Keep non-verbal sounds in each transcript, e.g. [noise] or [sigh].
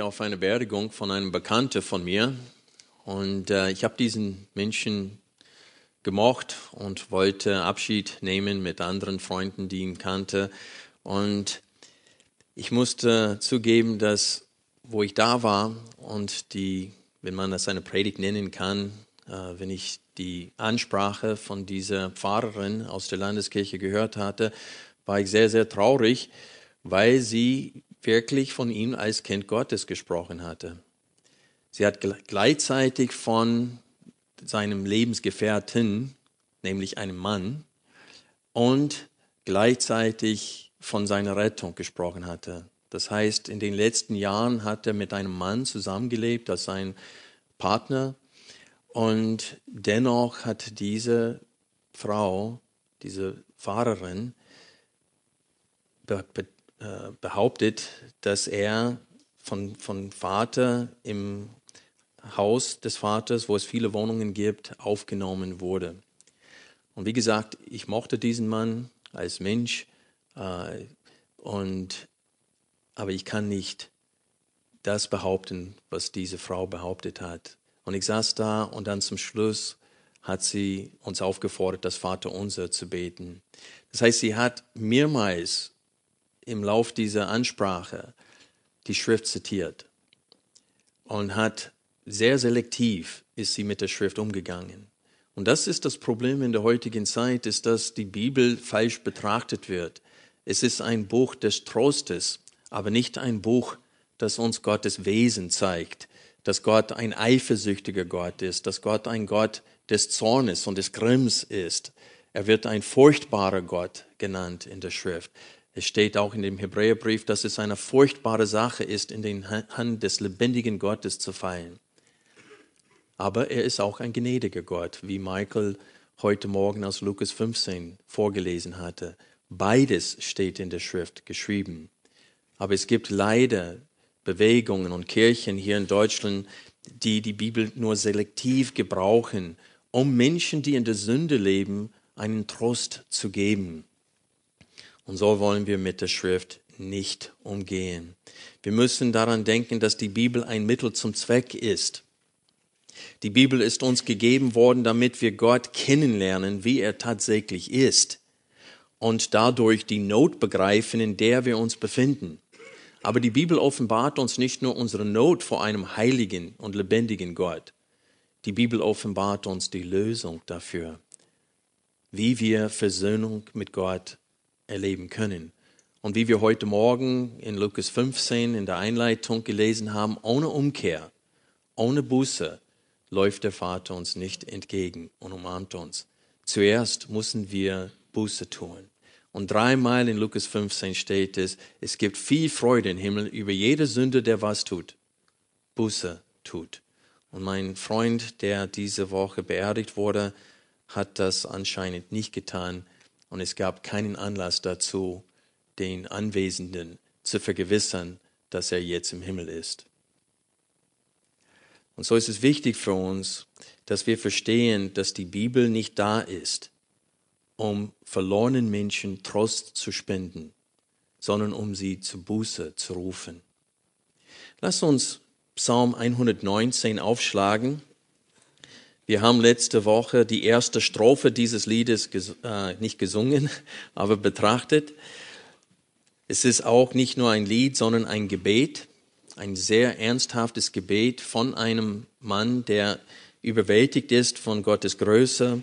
Auf einer Beerdigung von einem Bekannten von mir und äh, ich habe diesen Menschen gemocht und wollte Abschied nehmen mit anderen Freunden, die ihn kannte. Und ich musste zugeben, dass wo ich da war und die, wenn man das eine Predigt nennen kann, äh, wenn ich die Ansprache von dieser Pfarrerin aus der Landeskirche gehört hatte, war ich sehr, sehr traurig, weil sie wirklich von ihm als Kind Gottes gesprochen hatte. Sie hat gleichzeitig von seinem Lebensgefährten, nämlich einem Mann, und gleichzeitig von seiner Rettung gesprochen hatte. Das heißt, in den letzten Jahren hat er mit einem Mann zusammengelebt als sein Partner und dennoch hat diese Frau, diese Fahrerin, äh, behauptet, dass er von, von Vater im Haus des Vaters, wo es viele Wohnungen gibt, aufgenommen wurde. Und wie gesagt, ich mochte diesen Mann als Mensch, äh, und, aber ich kann nicht das behaupten, was diese Frau behauptet hat. Und ich saß da und dann zum Schluss hat sie uns aufgefordert, das Vaterunser zu beten. Das heißt, sie hat mehrmals im Lauf dieser Ansprache die Schrift zitiert und hat sehr selektiv ist sie mit der Schrift umgegangen. Und das ist das Problem in der heutigen Zeit, ist, dass die Bibel falsch betrachtet wird. Es ist ein Buch des Trostes, aber nicht ein Buch, das uns Gottes Wesen zeigt, dass Gott ein eifersüchtiger Gott ist, dass Gott ein Gott des Zornes und des Grimms ist. Er wird ein furchtbarer Gott genannt in der Schrift. Es steht auch in dem Hebräerbrief, dass es eine furchtbare Sache ist, in den Hand des lebendigen Gottes zu fallen. Aber er ist auch ein gnädiger Gott, wie Michael heute Morgen aus Lukas 15 vorgelesen hatte. Beides steht in der Schrift geschrieben. Aber es gibt leider Bewegungen und Kirchen hier in Deutschland, die die Bibel nur selektiv gebrauchen, um Menschen, die in der Sünde leben, einen Trost zu geben. Und so wollen wir mit der Schrift nicht umgehen. Wir müssen daran denken, dass die Bibel ein Mittel zum Zweck ist. Die Bibel ist uns gegeben worden, damit wir Gott kennenlernen, wie er tatsächlich ist und dadurch die Not begreifen, in der wir uns befinden. Aber die Bibel offenbart uns nicht nur unsere Not vor einem heiligen und lebendigen Gott. Die Bibel offenbart uns die Lösung dafür, wie wir Versöhnung mit Gott erleben können. Und wie wir heute Morgen in Lukas 15 in der Einleitung gelesen haben, ohne Umkehr, ohne Buße läuft der Vater uns nicht entgegen und umarmt uns. Zuerst müssen wir Buße tun. Und dreimal in Lukas 15 steht es, es gibt viel Freude im Himmel über jede Sünde, der was tut. Buße tut. Und mein Freund, der diese Woche beerdigt wurde, hat das anscheinend nicht getan. Und es gab keinen Anlass dazu, den Anwesenden zu vergewissern, dass er jetzt im Himmel ist. Und so ist es wichtig für uns, dass wir verstehen, dass die Bibel nicht da ist, um verlorenen Menschen Trost zu spenden, sondern um sie zu Buße zu rufen. Lass uns Psalm 119 aufschlagen. Wir haben letzte Woche die erste Strophe dieses Liedes ges äh, nicht gesungen, [laughs] aber betrachtet. Es ist auch nicht nur ein Lied, sondern ein Gebet, ein sehr ernsthaftes Gebet von einem Mann, der überwältigt ist von Gottes Größe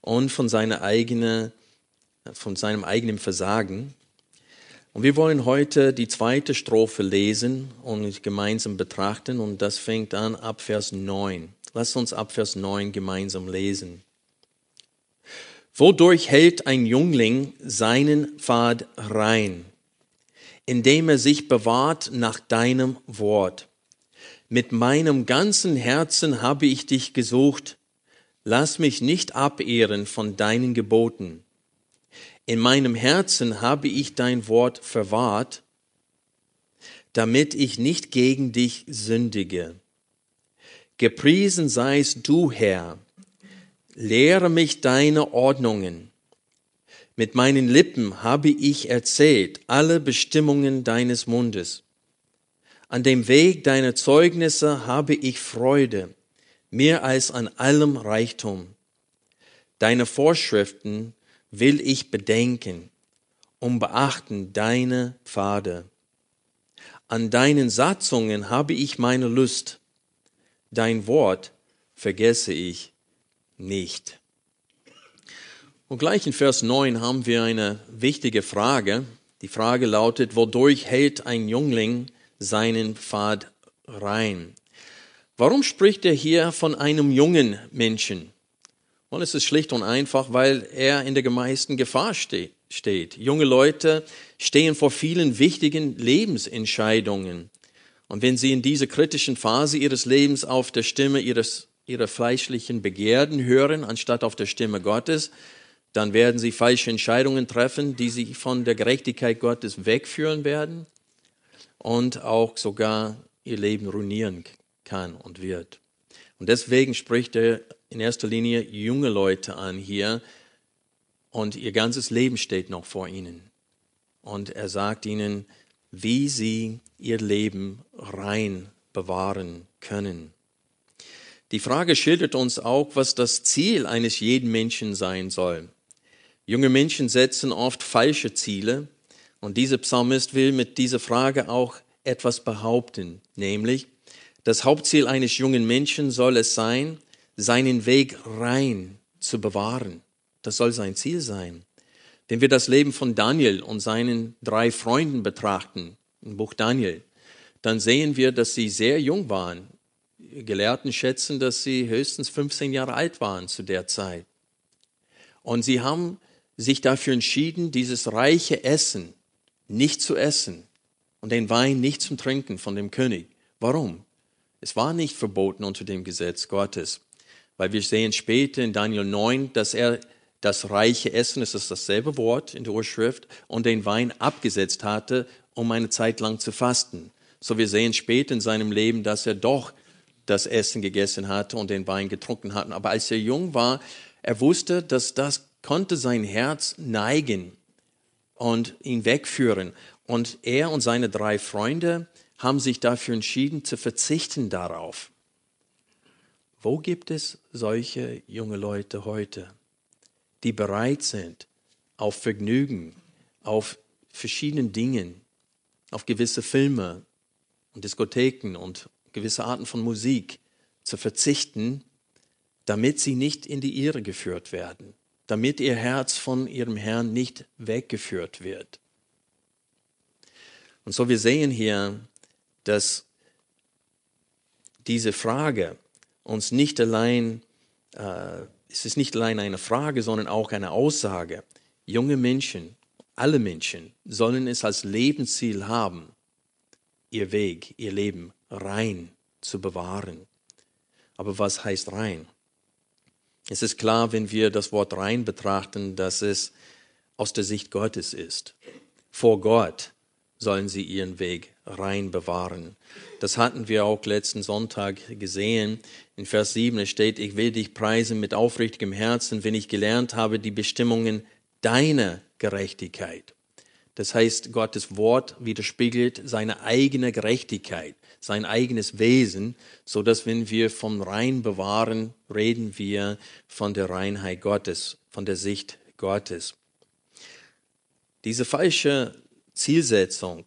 und von, seiner eigene, von seinem eigenen Versagen. Und wir wollen heute die zweite Strophe lesen und gemeinsam betrachten und das fängt an ab Vers 9. Lass uns ab Vers 9 gemeinsam lesen. Wodurch hält ein Jüngling seinen Pfad rein? Indem er sich bewahrt nach deinem Wort. Mit meinem ganzen Herzen habe ich dich gesucht. Lass mich nicht abehren von deinen Geboten. In meinem Herzen habe ich dein Wort verwahrt, damit ich nicht gegen dich sündige. Gepriesen seist du, Herr. Lehre mich deine Ordnungen. Mit meinen Lippen habe ich erzählt alle Bestimmungen deines Mundes. An dem Weg deiner Zeugnisse habe ich Freude, mehr als an allem Reichtum. Deine Vorschriften will ich bedenken, um beachten deine Pfade. An deinen Satzungen habe ich meine Lust. Dein Wort vergesse ich nicht. Und gleich in Vers 9 haben wir eine wichtige Frage. Die Frage lautet, wodurch hält ein Jüngling seinen Pfad rein. Warum spricht er hier von einem jungen Menschen? Und es ist schlicht und einfach, weil er in der meisten Gefahr steht. Junge Leute stehen vor vielen wichtigen Lebensentscheidungen. Und wenn sie in dieser kritischen Phase ihres Lebens auf der Stimme ihres, ihrer fleischlichen Begierden hören, anstatt auf der Stimme Gottes, dann werden sie falsche Entscheidungen treffen, die sie von der Gerechtigkeit Gottes wegführen werden und auch sogar ihr Leben ruinieren kann und wird. Und deswegen spricht er in erster Linie junge Leute an hier und ihr ganzes Leben steht noch vor ihnen. Und er sagt ihnen, wie sie ihr Leben rein bewahren können. Die Frage schildert uns auch, was das Ziel eines jeden Menschen sein soll. Junge Menschen setzen oft falsche Ziele und dieser Psalmist will mit dieser Frage auch etwas behaupten, nämlich, das Hauptziel eines jungen Menschen soll es sein, seinen Weg rein zu bewahren. Das soll sein Ziel sein. Wenn wir das Leben von Daniel und seinen drei Freunden betrachten, im Buch Daniel, dann sehen wir, dass sie sehr jung waren. Gelehrten schätzen, dass sie höchstens 15 Jahre alt waren zu der Zeit. Und sie haben sich dafür entschieden, dieses reiche Essen nicht zu essen und den Wein nicht zum Trinken von dem König. Warum? Es war nicht verboten unter dem Gesetz Gottes, weil wir sehen später in Daniel 9, dass er das reiche Essen, es ist dasselbe Wort in der Urschrift, und den Wein abgesetzt hatte, um eine Zeit lang zu fasten. So wir sehen später in seinem Leben, dass er doch das Essen gegessen hatte und den Wein getrunken hat. Aber als er jung war, er wusste, dass das konnte sein Herz neigen und ihn wegführen. Und er und seine drei Freunde haben sich dafür entschieden zu verzichten darauf. Wo gibt es solche junge Leute heute, die bereit sind, auf Vergnügen, auf verschiedenen Dingen, auf gewisse Filme und Diskotheken und gewisse Arten von Musik zu verzichten, damit sie nicht in die Irre geführt werden, damit ihr Herz von ihrem Herrn nicht weggeführt wird. Und so wir sehen hier, dass diese Frage uns nicht allein, äh, es ist nicht allein eine Frage, sondern auch eine Aussage. Junge Menschen, alle Menschen sollen es als Lebensziel haben, ihr Weg, ihr Leben rein zu bewahren. Aber was heißt rein? Es ist klar, wenn wir das Wort rein betrachten, dass es aus der Sicht Gottes ist. Vor Gott sollen sie ihren Weg rein bewahren. Das hatten wir auch letzten Sonntag gesehen. In Vers 7 steht, ich will dich preisen mit aufrichtigem Herzen, wenn ich gelernt habe die Bestimmungen deiner Gerechtigkeit. Das heißt, Gottes Wort widerspiegelt seine eigene Gerechtigkeit, sein eigenes Wesen, so dass wenn wir vom Rein bewahren, reden wir von der Reinheit Gottes, von der Sicht Gottes. Diese falsche Zielsetzung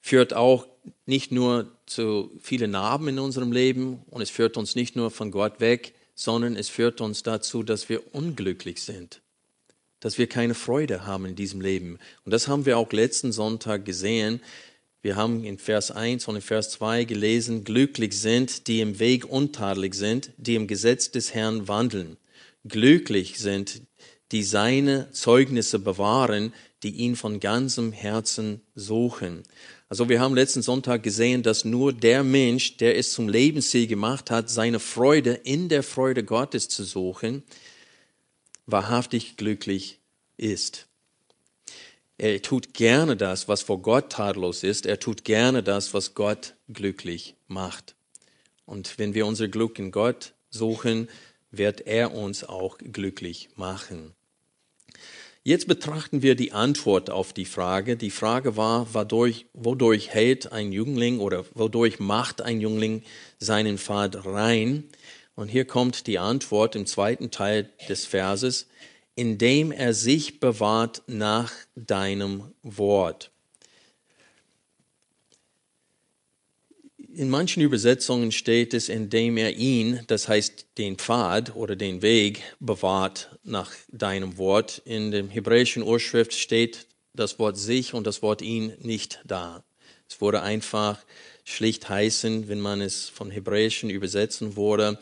führt auch nicht nur zu vielen Narben in unserem Leben und es führt uns nicht nur von Gott weg, sondern es führt uns dazu, dass wir unglücklich sind dass wir keine Freude haben in diesem Leben. Und das haben wir auch letzten Sonntag gesehen. Wir haben in Vers 1 und in Vers 2 gelesen, glücklich sind, die im Weg untadelig sind, die im Gesetz des Herrn wandeln. Glücklich sind, die seine Zeugnisse bewahren, die ihn von ganzem Herzen suchen. Also wir haben letzten Sonntag gesehen, dass nur der Mensch, der es zum Lebensziel gemacht hat, seine Freude in der Freude Gottes zu suchen, wahrhaftig glücklich ist. Er tut gerne das, was vor Gott tadellos ist. Er tut gerne das, was Gott glücklich macht. Und wenn wir unser Glück in Gott suchen, wird er uns auch glücklich machen. Jetzt betrachten wir die Antwort auf die Frage. Die Frage war, wodurch, wodurch hält ein Jüngling oder wodurch macht ein Jüngling seinen Pfad rein? Und hier kommt die Antwort im zweiten Teil des Verses, indem er sich bewahrt nach deinem Wort. In manchen Übersetzungen steht es, indem er ihn, das heißt den Pfad oder den Weg, bewahrt nach deinem Wort. In dem hebräischen Urschrift steht das Wort sich und das Wort ihn nicht da. Es wurde einfach schlicht heißen, wenn man es von Hebräischen übersetzen würde,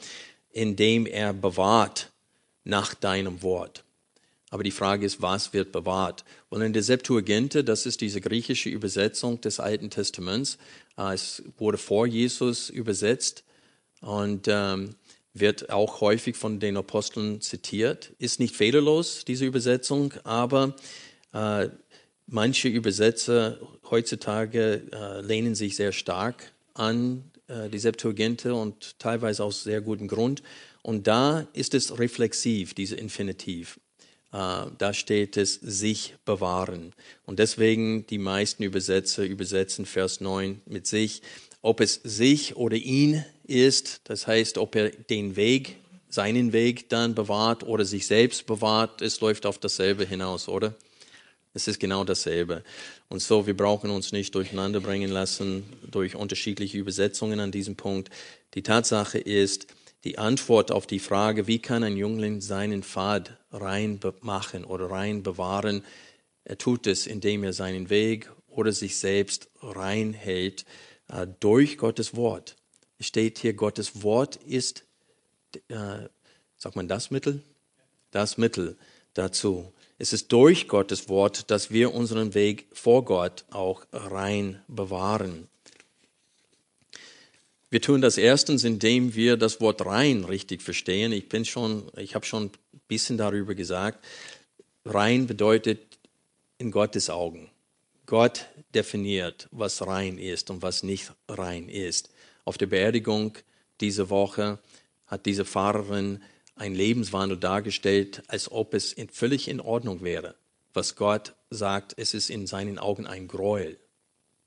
indem er bewahrt nach deinem Wort. Aber die Frage ist, was wird bewahrt? Und in der Septuaginte, das ist diese griechische Übersetzung des Alten Testaments, äh, es wurde vor Jesus übersetzt und ähm, wird auch häufig von den Aposteln zitiert. Ist nicht fehlerlos, diese Übersetzung, aber äh, manche Übersetzer heutzutage äh, lehnen sich sehr stark an die Septuaginte und teilweise aus sehr gutem Grund. Und da ist es reflexiv, diese Infinitiv. Uh, da steht es sich bewahren. Und deswegen die meisten Übersetzer übersetzen Vers 9 mit sich. Ob es sich oder ihn ist, das heißt, ob er den Weg, seinen Weg dann bewahrt oder sich selbst bewahrt, es läuft auf dasselbe hinaus, oder? Es ist genau dasselbe. Und so, wir brauchen uns nicht durcheinander bringen lassen durch unterschiedliche Übersetzungen an diesem Punkt. Die Tatsache ist, die Antwort auf die Frage, wie kann ein Jüngling seinen Pfad rein machen oder rein bewahren, er tut es, indem er seinen Weg oder sich selbst rein hält äh, durch Gottes Wort. Es steht hier, Gottes Wort ist, äh, sagt man das Mittel? Das Mittel dazu. Es ist durch Gottes Wort, dass wir unseren Weg vor Gott auch rein bewahren. Wir tun das erstens, indem wir das Wort rein richtig verstehen. Ich bin schon, ich habe schon ein bisschen darüber gesagt. Rein bedeutet in Gottes Augen. Gott definiert, was rein ist und was nicht rein ist. Auf der Beerdigung diese Woche hat diese Pfarrerin einen Lebenswandel dargestellt, als ob es völlig in Ordnung wäre. Was Gott sagt, es ist in seinen Augen ein Gräuel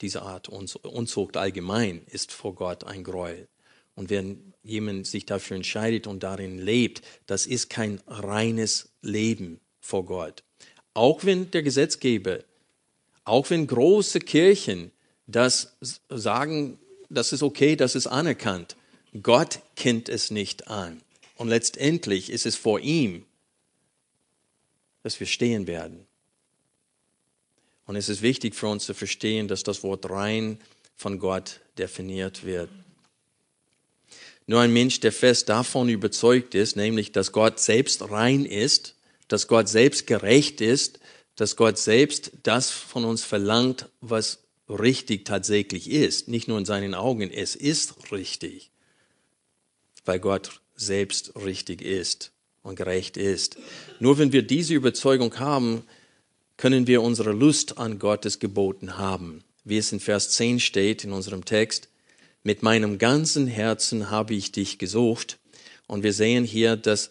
diese Art Unzucht allgemein ist vor Gott ein Gräuel. Und wenn jemand sich dafür entscheidet und darin lebt, das ist kein reines Leben vor Gott. Auch wenn der Gesetzgeber, auch wenn große Kirchen das sagen, das ist okay, das ist anerkannt, Gott kennt es nicht an. Und letztendlich ist es vor ihm, dass wir stehen werden. Und es ist wichtig für uns zu verstehen, dass das Wort rein von Gott definiert wird. Nur ein Mensch, der fest davon überzeugt ist, nämlich, dass Gott selbst rein ist, dass Gott selbst gerecht ist, dass Gott selbst das von uns verlangt, was richtig tatsächlich ist, nicht nur in seinen Augen, es ist richtig, weil Gott selbst richtig ist und gerecht ist. Nur wenn wir diese Überzeugung haben, können wir unsere Lust an Gottes Geboten haben. Wie es in Vers 10 steht in unserem Text, mit meinem ganzen Herzen habe ich dich gesucht. Und wir sehen hier, dass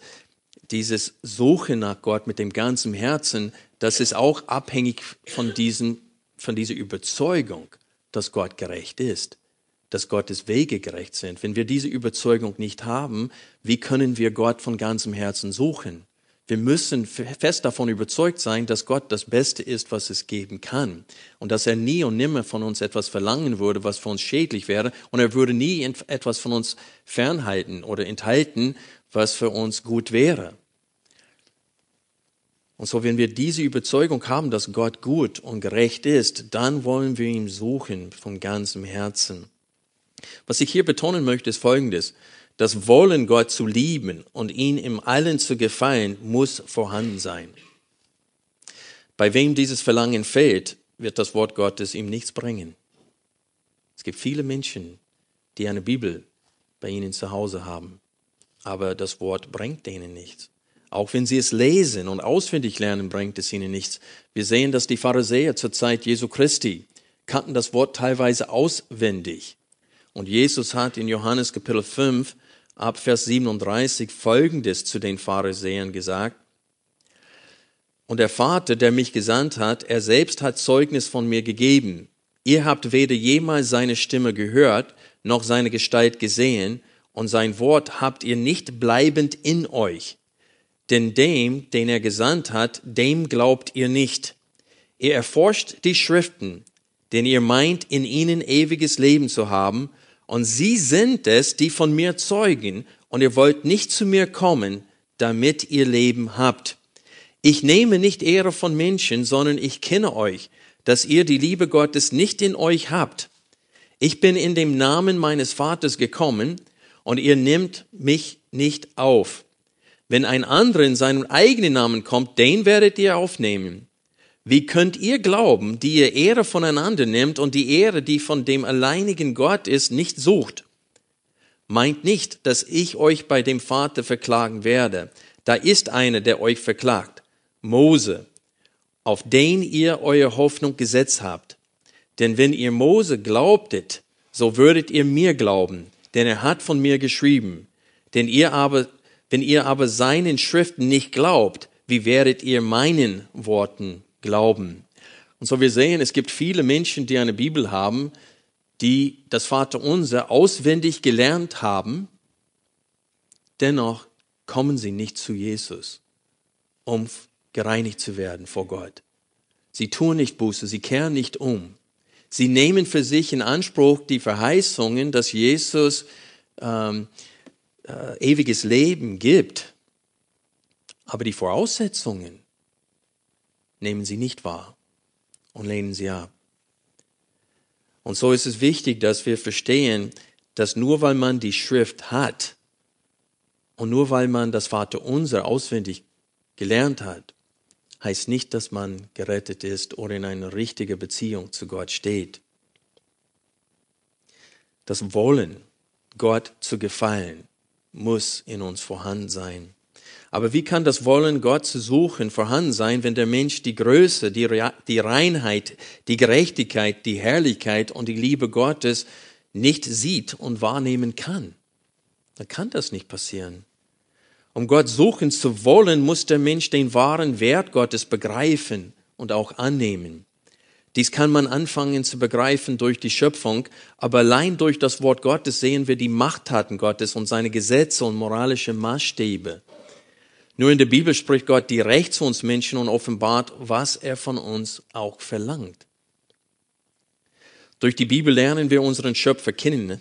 dieses Suchen nach Gott mit dem ganzen Herzen, das ist auch abhängig von, diesem, von dieser Überzeugung, dass Gott gerecht ist, dass Gottes Wege gerecht sind. Wenn wir diese Überzeugung nicht haben, wie können wir Gott von ganzem Herzen suchen? Wir müssen fest davon überzeugt sein, dass Gott das Beste ist, was es geben kann. Und dass er nie und nimmer von uns etwas verlangen würde, was für uns schädlich wäre. Und er würde nie etwas von uns fernhalten oder enthalten, was für uns gut wäre. Und so, wenn wir diese Überzeugung haben, dass Gott gut und gerecht ist, dann wollen wir ihn suchen von ganzem Herzen. Was ich hier betonen möchte, ist Folgendes. Das Wollen, Gott zu lieben und ihn im Allen zu gefallen, muss vorhanden sein. Bei wem dieses Verlangen fehlt, wird das Wort Gottes ihm nichts bringen. Es gibt viele Menschen, die eine Bibel bei ihnen zu Hause haben, aber das Wort bringt denen nichts. Auch wenn sie es lesen und auswendig lernen, bringt es ihnen nichts. Wir sehen, dass die Pharisäer zur Zeit Jesu Christi kannten das Wort teilweise auswendig. Und Jesus hat in Johannes Kapitel 5 ab Vers 37 Folgendes zu den Pharisäern gesagt. Und der Vater, der mich gesandt hat, er selbst hat Zeugnis von mir gegeben. Ihr habt weder jemals seine Stimme gehört, noch seine Gestalt gesehen, und sein Wort habt ihr nicht bleibend in euch. Denn dem, den er gesandt hat, dem glaubt ihr nicht. Ihr erforscht die Schriften, denn ihr meint, in ihnen ewiges Leben zu haben, und sie sind es, die von mir zeugen, und ihr wollt nicht zu mir kommen, damit ihr Leben habt. Ich nehme nicht Ehre von Menschen, sondern ich kenne euch, dass ihr die Liebe Gottes nicht in euch habt. Ich bin in dem Namen meines Vaters gekommen, und ihr nehmt mich nicht auf. Wenn ein anderer in seinem eigenen Namen kommt, den werdet ihr aufnehmen. Wie könnt ihr glauben, die ihr Ehre voneinander nimmt und die Ehre, die von dem alleinigen Gott ist, nicht sucht? Meint nicht, dass ich euch bei dem Vater verklagen werde. Da ist einer, der euch verklagt. Mose, auf den ihr eure Hoffnung gesetzt habt. Denn wenn ihr Mose glaubtet, so würdet ihr mir glauben, denn er hat von mir geschrieben. Denn ihr aber, wenn ihr aber seinen Schriften nicht glaubt, wie werdet ihr meinen Worten glauben. Und so wir sehen, es gibt viele Menschen, die eine Bibel haben, die das Vaterunser auswendig gelernt haben, dennoch kommen sie nicht zu Jesus, um gereinigt zu werden vor Gott. Sie tun nicht Buße, sie kehren nicht um. Sie nehmen für sich in Anspruch die Verheißungen, dass Jesus ähm, äh, ewiges Leben gibt. Aber die Voraussetzungen nehmen sie nicht wahr und lehnen sie ab. Und so ist es wichtig, dass wir verstehen, dass nur weil man die Schrift hat und nur weil man das Vaterunser auswendig gelernt hat, heißt nicht, dass man gerettet ist oder in einer richtigen Beziehung zu Gott steht. Das Wollen, Gott zu gefallen, muss in uns vorhanden sein. Aber wie kann das Wollen, Gott zu suchen, vorhanden sein, wenn der Mensch die Größe, die, die Reinheit, die Gerechtigkeit, die Herrlichkeit und die Liebe Gottes nicht sieht und wahrnehmen kann? Dann kann das nicht passieren. Um Gott suchen zu wollen, muss der Mensch den wahren Wert Gottes begreifen und auch annehmen. Dies kann man anfangen zu begreifen durch die Schöpfung, aber allein durch das Wort Gottes sehen wir die Machttaten Gottes und seine Gesetze und moralische Maßstäbe. Nur in der Bibel spricht Gott direkt zu uns Menschen und offenbart, was er von uns auch verlangt. Durch die Bibel lernen wir unseren Schöpfer kennen.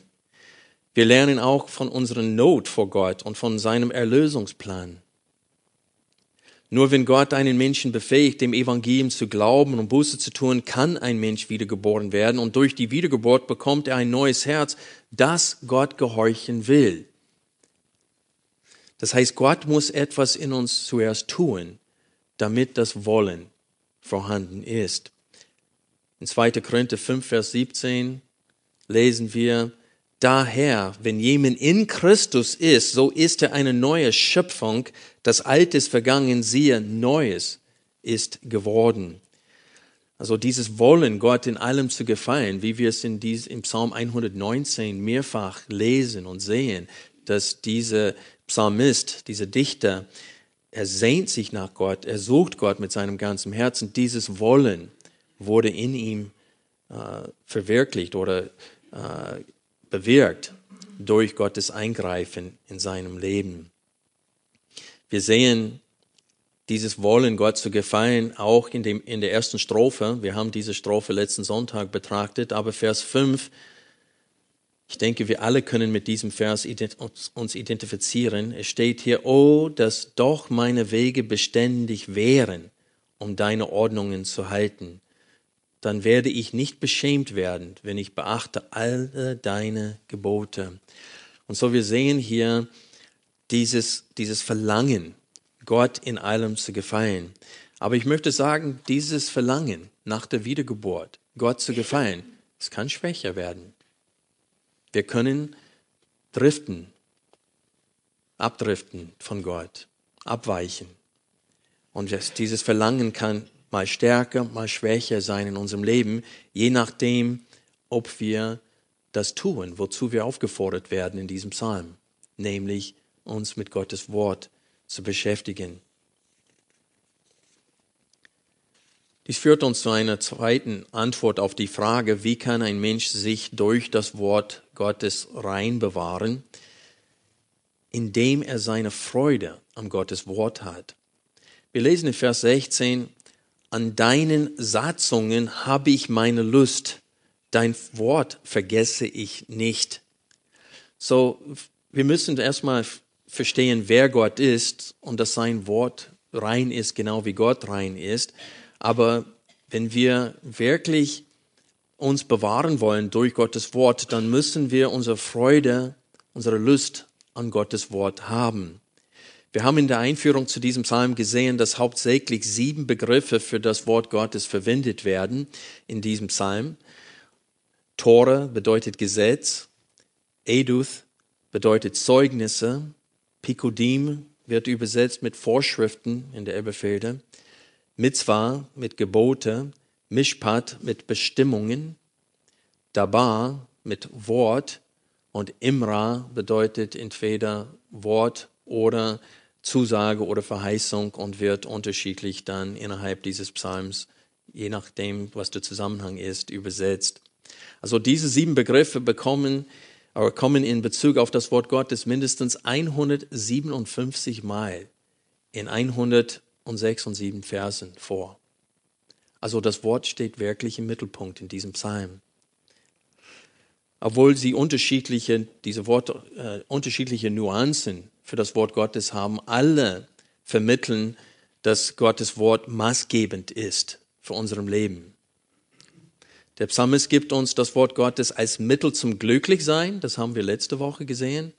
Wir lernen auch von unserer Not vor Gott und von seinem Erlösungsplan. Nur wenn Gott einen Menschen befähigt, dem Evangelium zu glauben und Buße zu tun, kann ein Mensch wiedergeboren werden und durch die Wiedergeburt bekommt er ein neues Herz, das Gott gehorchen will. Das heißt, Gott muss etwas in uns zuerst tun, damit das Wollen vorhanden ist. In 2. Korinther 5, Vers 17 lesen wir, Daher, wenn jemand in Christus ist, so ist er eine neue Schöpfung, das Alte ist vergangen, siehe, Neues ist geworden. Also dieses Wollen, Gott in allem zu gefallen, wie wir es in dies, im Psalm 119 mehrfach lesen und sehen, dass diese Psalmist, dieser Dichter, er sehnt sich nach Gott, er sucht Gott mit seinem ganzen Herzen. Dieses Wollen wurde in ihm äh, verwirklicht oder äh, bewirkt durch Gottes Eingreifen in seinem Leben. Wir sehen dieses Wollen, Gott zu gefallen, auch in, dem, in der ersten Strophe. Wir haben diese Strophe letzten Sonntag betrachtet, aber Vers 5 ich denke, wir alle können mit diesem Vers uns identifizieren. Es steht hier, oh, dass doch meine Wege beständig wären, um deine Ordnungen zu halten. Dann werde ich nicht beschämt werden, wenn ich beachte alle deine Gebote. Und so wir sehen hier dieses, dieses Verlangen, Gott in allem zu gefallen. Aber ich möchte sagen, dieses Verlangen nach der Wiedergeburt, Gott zu gefallen, es kann schwächer werden. Wir können driften, abdriften von Gott, abweichen. Und dieses Verlangen kann mal stärker, mal schwächer sein in unserem Leben, je nachdem, ob wir das tun, wozu wir aufgefordert werden in diesem Psalm, nämlich uns mit Gottes Wort zu beschäftigen. Dies führt uns zu einer zweiten Antwort auf die Frage, wie kann ein Mensch sich durch das Wort Gottes rein bewahren, indem er seine Freude am Gottes Wort hat. Wir lesen in Vers 16, an deinen Satzungen habe ich meine Lust, dein Wort vergesse ich nicht. So, wir müssen erstmal verstehen, wer Gott ist und dass sein Wort rein ist, genau wie Gott rein ist. Aber wenn wir wirklich uns bewahren wollen durch Gottes Wort, dann müssen wir unsere Freude, unsere Lust an Gottes Wort haben. Wir haben in der Einführung zu diesem Psalm gesehen, dass hauptsächlich sieben Begriffe für das Wort Gottes verwendet werden in diesem Psalm. Tore bedeutet Gesetz, Eduth bedeutet Zeugnisse, Pikodim wird übersetzt mit Vorschriften in der Elberfelder, Mitzvah mit Gebote, Mishpat mit Bestimmungen, Dabar mit Wort und Imra bedeutet entweder Wort oder Zusage oder Verheißung und wird unterschiedlich dann innerhalb dieses Psalms, je nachdem, was der Zusammenhang ist, übersetzt. Also diese sieben Begriffe bekommen, oder kommen in Bezug auf das Wort Gottes mindestens 157 Mal in 100 und sechs und sieben Versen vor. Also das Wort steht wirklich im Mittelpunkt in diesem Psalm. Obwohl sie unterschiedliche, diese Worte, äh, unterschiedliche Nuancen für das Wort Gottes haben, alle vermitteln, dass Gottes Wort maßgebend ist für unserem Leben. Der Psalmist gibt uns das Wort Gottes als Mittel zum Glücklichsein, das haben wir letzte Woche gesehen,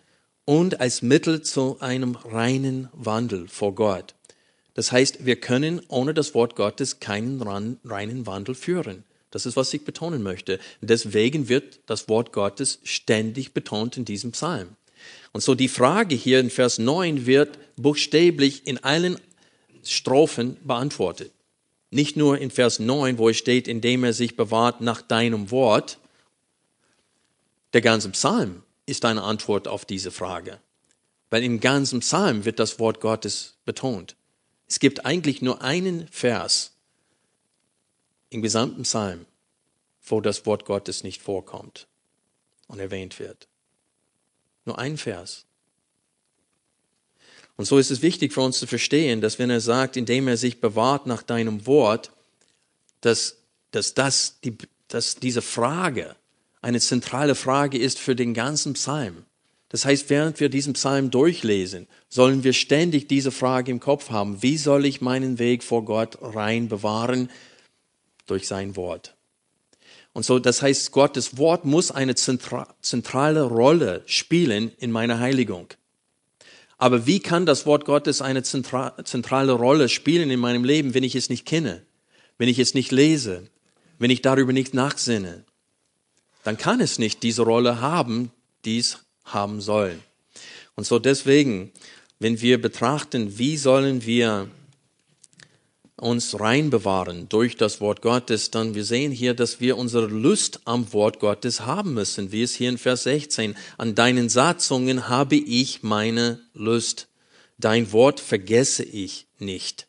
und als Mittel zu einem reinen Wandel vor Gott. Das heißt, wir können ohne das Wort Gottes keinen reinen Wandel führen. Das ist, was ich betonen möchte. Deswegen wird das Wort Gottes ständig betont in diesem Psalm. Und so die Frage hier in Vers 9 wird buchstäblich in allen Strophen beantwortet. Nicht nur in Vers 9, wo es steht, indem er sich bewahrt nach deinem Wort. Der ganze Psalm ist eine Antwort auf diese Frage. Weil im ganzen Psalm wird das Wort Gottes betont. Es gibt eigentlich nur einen Vers im gesamten Psalm, wo das Wort Gottes nicht vorkommt und erwähnt wird. Nur ein Vers. Und so ist es wichtig für uns zu verstehen, dass wenn er sagt, indem er sich bewahrt nach deinem Wort, dass, dass, das die, dass diese Frage eine zentrale Frage ist für den ganzen Psalm. Das heißt, während wir diesen Psalm durchlesen, sollen wir ständig diese Frage im Kopf haben. Wie soll ich meinen Weg vor Gott rein bewahren? Durch sein Wort. Und so, das heißt, Gottes Wort muss eine zentrale Rolle spielen in meiner Heiligung. Aber wie kann das Wort Gottes eine zentrale Rolle spielen in meinem Leben, wenn ich es nicht kenne, wenn ich es nicht lese, wenn ich darüber nicht nachsinne? Dann kann es nicht diese Rolle haben, die es haben sollen. Und so deswegen, wenn wir betrachten, wie sollen wir uns rein bewahren durch das Wort Gottes, dann wir sehen hier, dass wir unsere Lust am Wort Gottes haben müssen, wie es hier in Vers 16, an deinen Satzungen habe ich meine Lust, dein Wort vergesse ich nicht.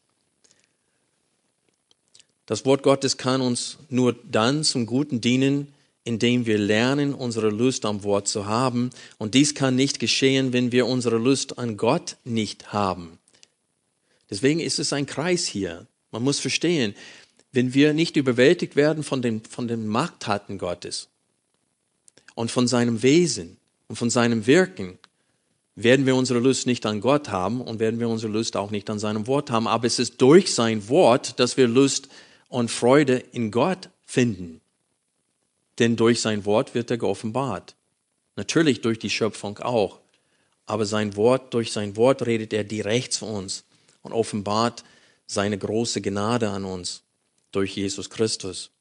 Das Wort Gottes kann uns nur dann zum Guten dienen, indem wir lernen, unsere Lust am Wort zu haben. Und dies kann nicht geschehen, wenn wir unsere Lust an Gott nicht haben. Deswegen ist es ein Kreis hier. Man muss verstehen, wenn wir nicht überwältigt werden von den, von den Machttaten Gottes und von seinem Wesen und von seinem Wirken, werden wir unsere Lust nicht an Gott haben und werden wir unsere Lust auch nicht an seinem Wort haben. Aber es ist durch sein Wort, dass wir Lust und Freude in Gott finden denn durch sein Wort wird er geoffenbart. Natürlich durch die Schöpfung auch, aber sein Wort, durch sein Wort redet er direkt zu uns und offenbart seine große Gnade an uns durch Jesus Christus.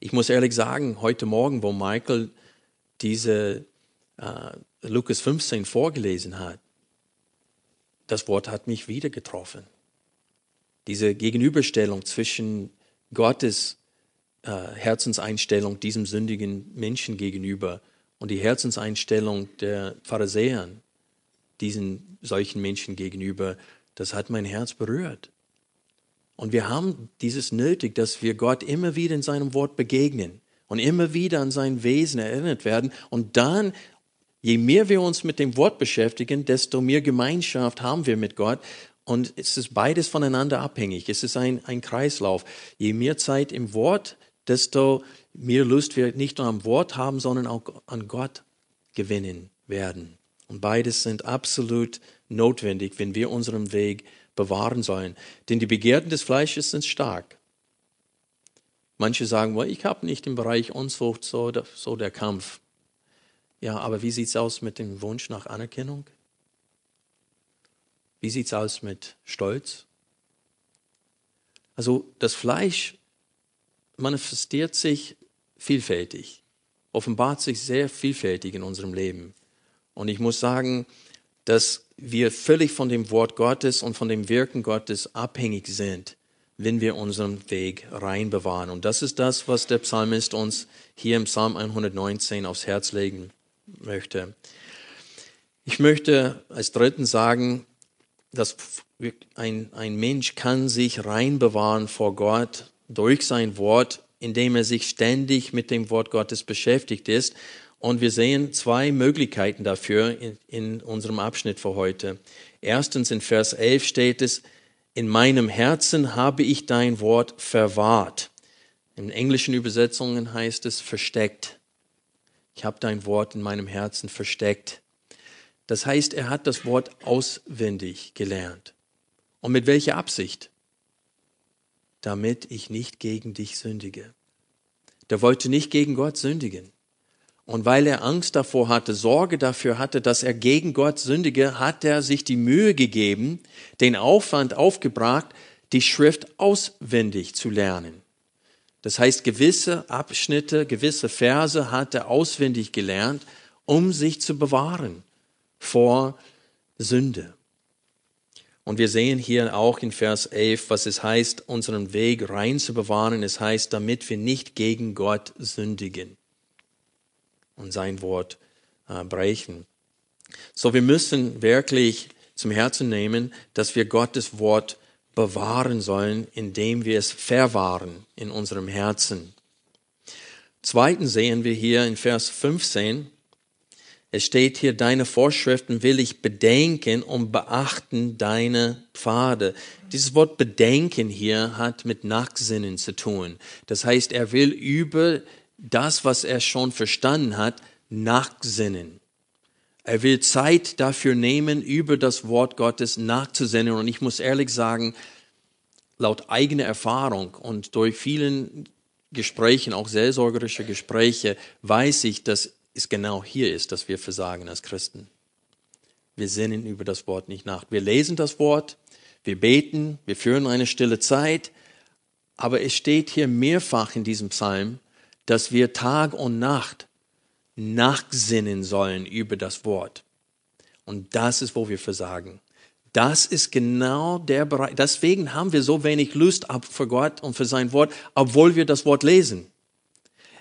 Ich muss ehrlich sagen, heute Morgen, wo Michael diese äh, Lukas 15 vorgelesen hat, das Wort hat mich wieder getroffen. Diese Gegenüberstellung zwischen Gottes äh, Herzenseinstellung diesem sündigen Menschen gegenüber und die Herzenseinstellung der Pharisäern diesen solchen Menschen gegenüber, das hat mein Herz berührt. Und wir haben dieses nötig, dass wir Gott immer wieder in seinem Wort begegnen und immer wieder an sein Wesen erinnert werden. Und dann, je mehr wir uns mit dem Wort beschäftigen, desto mehr Gemeinschaft haben wir mit Gott. Und es ist beides voneinander abhängig. Es ist ein, ein Kreislauf. Je mehr Zeit im Wort, desto mehr Lust wir nicht nur am Wort haben, sondern auch an Gott gewinnen werden. Und beides sind absolut notwendig, wenn wir unseren Weg bewahren sollen. Denn die Begierden des Fleisches sind stark. Manche sagen, well, ich habe nicht im Bereich Unzucht so, so der Kampf. Ja, aber wie sieht es aus mit dem Wunsch nach Anerkennung? Wie sieht es aus mit Stolz? Also das Fleisch manifestiert sich vielfältig, offenbart sich sehr vielfältig in unserem Leben. Und ich muss sagen, dass wir völlig von dem Wort Gottes und von dem Wirken Gottes abhängig sind, wenn wir unseren Weg rein bewahren. Und das ist das, was der Psalmist uns hier im Psalm 119 aufs Herz legen möchte. Ich möchte als dritten sagen, dass ein, ein Mensch kann sich rein bewahren vor Gott durch sein Wort, indem er sich ständig mit dem Wort Gottes beschäftigt ist und wir sehen zwei Möglichkeiten dafür in, in, unserem Abschnitt für heute. Erstens in Vers 11 steht es, in meinem Herzen habe ich dein Wort verwahrt. In englischen Übersetzungen heißt es versteckt. Ich habe dein Wort in meinem Herzen versteckt. Das heißt, er hat das Wort auswendig gelernt. Und mit welcher Absicht? Damit ich nicht gegen dich sündige. Der wollte nicht gegen Gott sündigen. Und weil er Angst davor hatte, Sorge dafür hatte, dass er gegen Gott sündige, hat er sich die Mühe gegeben, den Aufwand aufgebracht, die Schrift auswendig zu lernen. Das heißt, gewisse Abschnitte, gewisse Verse hat er auswendig gelernt, um sich zu bewahren vor Sünde. Und wir sehen hier auch in Vers 11, was es heißt, unseren Weg rein zu bewahren. Es heißt, damit wir nicht gegen Gott sündigen und sein Wort äh, brechen. So, wir müssen wirklich zum Herzen nehmen, dass wir Gottes Wort bewahren sollen, indem wir es verwahren in unserem Herzen. Zweitens sehen wir hier in Vers 15, es steht hier, deine Vorschriften will ich bedenken und beachten deine Pfade. Dieses Wort bedenken hier hat mit Nachsinnen zu tun. Das heißt, er will über das, was er schon verstanden hat, nachsinnen. Er will Zeit dafür nehmen, über das Wort Gottes nachzusinnen. Und ich muss ehrlich sagen, laut eigener Erfahrung und durch vielen Gesprächen, auch seelsorgerische Gespräche, weiß ich, dass es genau hier ist, dass wir versagen als Christen. Wir sinnen über das Wort nicht nach. Wir lesen das Wort, wir beten, wir führen eine stille Zeit, aber es steht hier mehrfach in diesem Psalm, dass wir Tag und Nacht nachsinnen sollen über das Wort. Und das ist, wo wir versagen. Das ist genau der Bereich. Deswegen haben wir so wenig Lust für Gott und für sein Wort, obwohl wir das Wort lesen.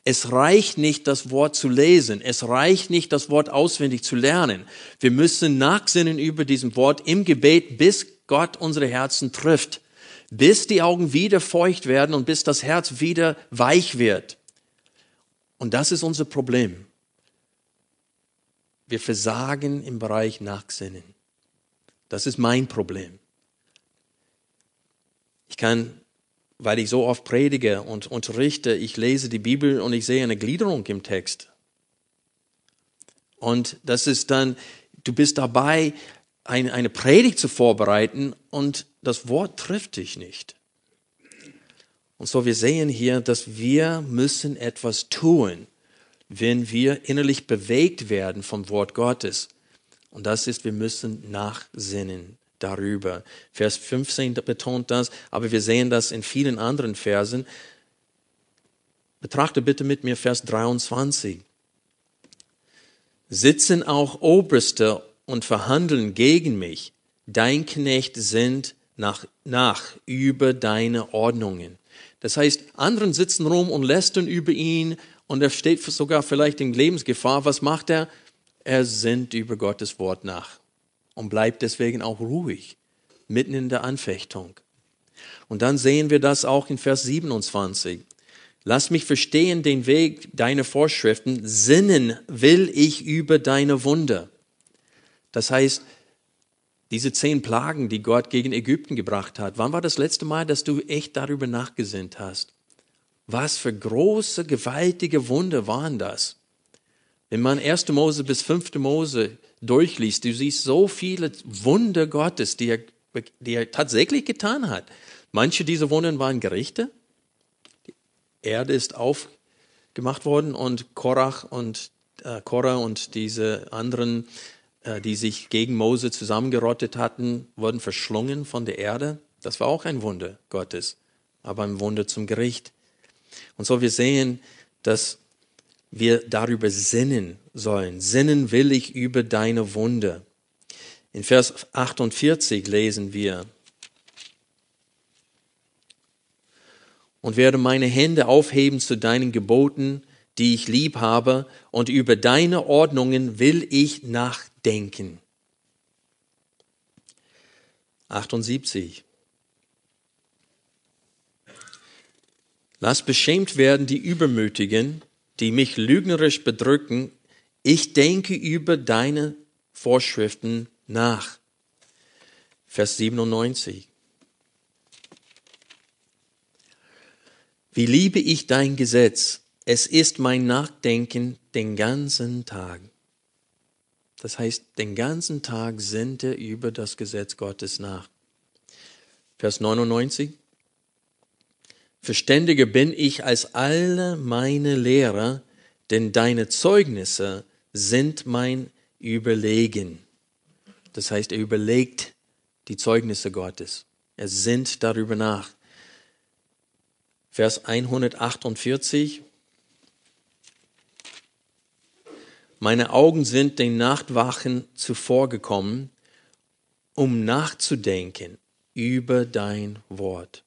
Es reicht nicht, das Wort zu lesen. Es reicht nicht, das Wort auswendig zu lernen. Wir müssen nachsinnen über diesem Wort im Gebet, bis Gott unsere Herzen trifft. Bis die Augen wieder feucht werden und bis das Herz wieder weich wird. Und das ist unser Problem. Wir versagen im Bereich Nachsinnen. Das ist mein Problem. Ich kann, weil ich so oft predige und unterrichte, ich lese die Bibel und ich sehe eine Gliederung im Text. Und das ist dann, du bist dabei, eine Predigt zu vorbereiten und das Wort trifft dich nicht. Und so wir sehen hier, dass wir müssen etwas tun, wenn wir innerlich bewegt werden vom Wort Gottes. Und das ist, wir müssen nachsinnen darüber. Vers 15 betont das, aber wir sehen das in vielen anderen Versen. Betrachte bitte mit mir Vers 23. Sitzen auch Oberste und verhandeln gegen mich. Dein Knecht sind nach, nach über deine Ordnungen. Das heißt, anderen sitzen rum und lästern über ihn und er steht sogar vielleicht in Lebensgefahr. Was macht er? Er sinnt über Gottes Wort nach und bleibt deswegen auch ruhig, mitten in der Anfechtung. Und dann sehen wir das auch in Vers 27. Lass mich verstehen den Weg deiner Vorschriften, sinnen will ich über deine Wunder. Das heißt, diese zehn Plagen, die Gott gegen Ägypten gebracht hat, wann war das letzte Mal, dass du echt darüber nachgesinnt hast? Was für große, gewaltige Wunder waren das? Wenn man 1. Mose bis 5. Mose durchliest, du siehst so viele Wunder Gottes, die er, die er tatsächlich getan hat. Manche dieser Wunder waren Gerichte. Die Erde ist aufgemacht worden und Korach und äh, Korah und diese anderen äh, die sich gegen Mose zusammengerottet hatten, wurden verschlungen von der Erde. Das war auch ein Wunder Gottes, aber ein Wunder zum Gericht. Und so wir sehen, dass wir darüber sinnen sollen. Sinnen will ich über deine Wunder. In Vers 48 lesen wir, und werde meine Hände aufheben zu deinen Geboten, die ich lieb habe, und über deine Ordnungen will ich nachdenken. 78. Lass beschämt werden die Übermütigen, die mich lügnerisch bedrücken. Ich denke über deine Vorschriften nach. Vers 97. Wie liebe ich dein Gesetz? Es ist mein Nachdenken den ganzen Tag. Das heißt, den ganzen Tag sinnt er über das Gesetz Gottes nach. Vers 99. Verständiger bin ich als alle meine Lehrer, denn deine Zeugnisse sind mein Überlegen. Das heißt, er überlegt die Zeugnisse Gottes. Er sinnt darüber nach. Vers 148. Meine Augen sind den Nachtwachen zuvorgekommen, um nachzudenken über dein Wort.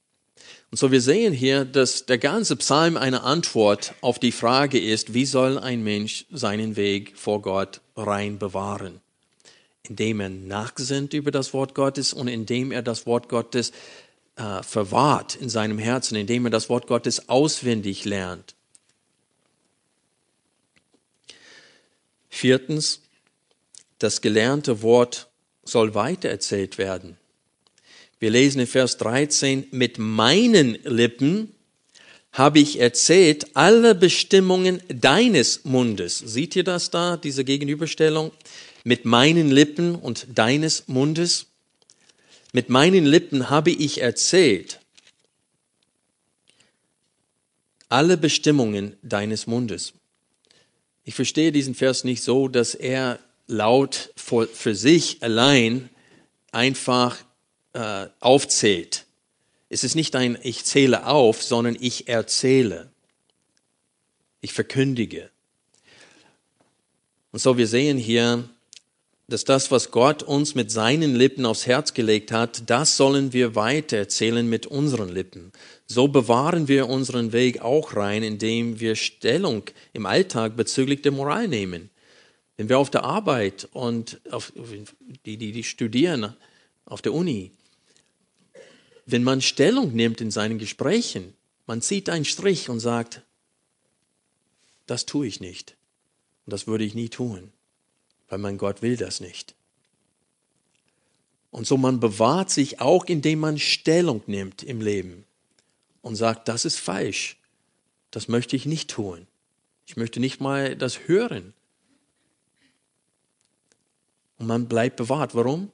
Und so wir sehen hier, dass der ganze Psalm eine Antwort auf die Frage ist, wie soll ein Mensch seinen Weg vor Gott rein bewahren? Indem er nachsinnt über das Wort Gottes und indem er das Wort Gottes äh, verwahrt in seinem Herzen, indem er das Wort Gottes auswendig lernt. Viertens, das gelernte Wort soll weitererzählt werden. Wir lesen in Vers 13, mit meinen Lippen habe ich erzählt alle Bestimmungen deines Mundes. Seht ihr das da, diese Gegenüberstellung? Mit meinen Lippen und deines Mundes. Mit meinen Lippen habe ich erzählt alle Bestimmungen deines Mundes. Ich verstehe diesen Vers nicht so, dass er laut für sich allein einfach äh, aufzählt. Es ist nicht ein Ich zähle auf, sondern ich erzähle. Ich verkündige. Und so wir sehen hier, dass das, was Gott uns mit seinen Lippen aufs Herz gelegt hat, das sollen wir weitererzählen mit unseren Lippen. So bewahren wir unseren Weg auch rein, indem wir Stellung im Alltag bezüglich der Moral nehmen. Wenn wir auf der Arbeit und auf, die, die, die studieren auf der Uni, wenn man Stellung nimmt in seinen Gesprächen, man zieht einen Strich und sagt, das tue ich nicht und das würde ich nie tun weil mein Gott will das nicht. Und so man bewahrt sich auch, indem man Stellung nimmt im Leben und sagt, das ist falsch, das möchte ich nicht tun. Ich möchte nicht mal das hören. Und man bleibt bewahrt. Warum?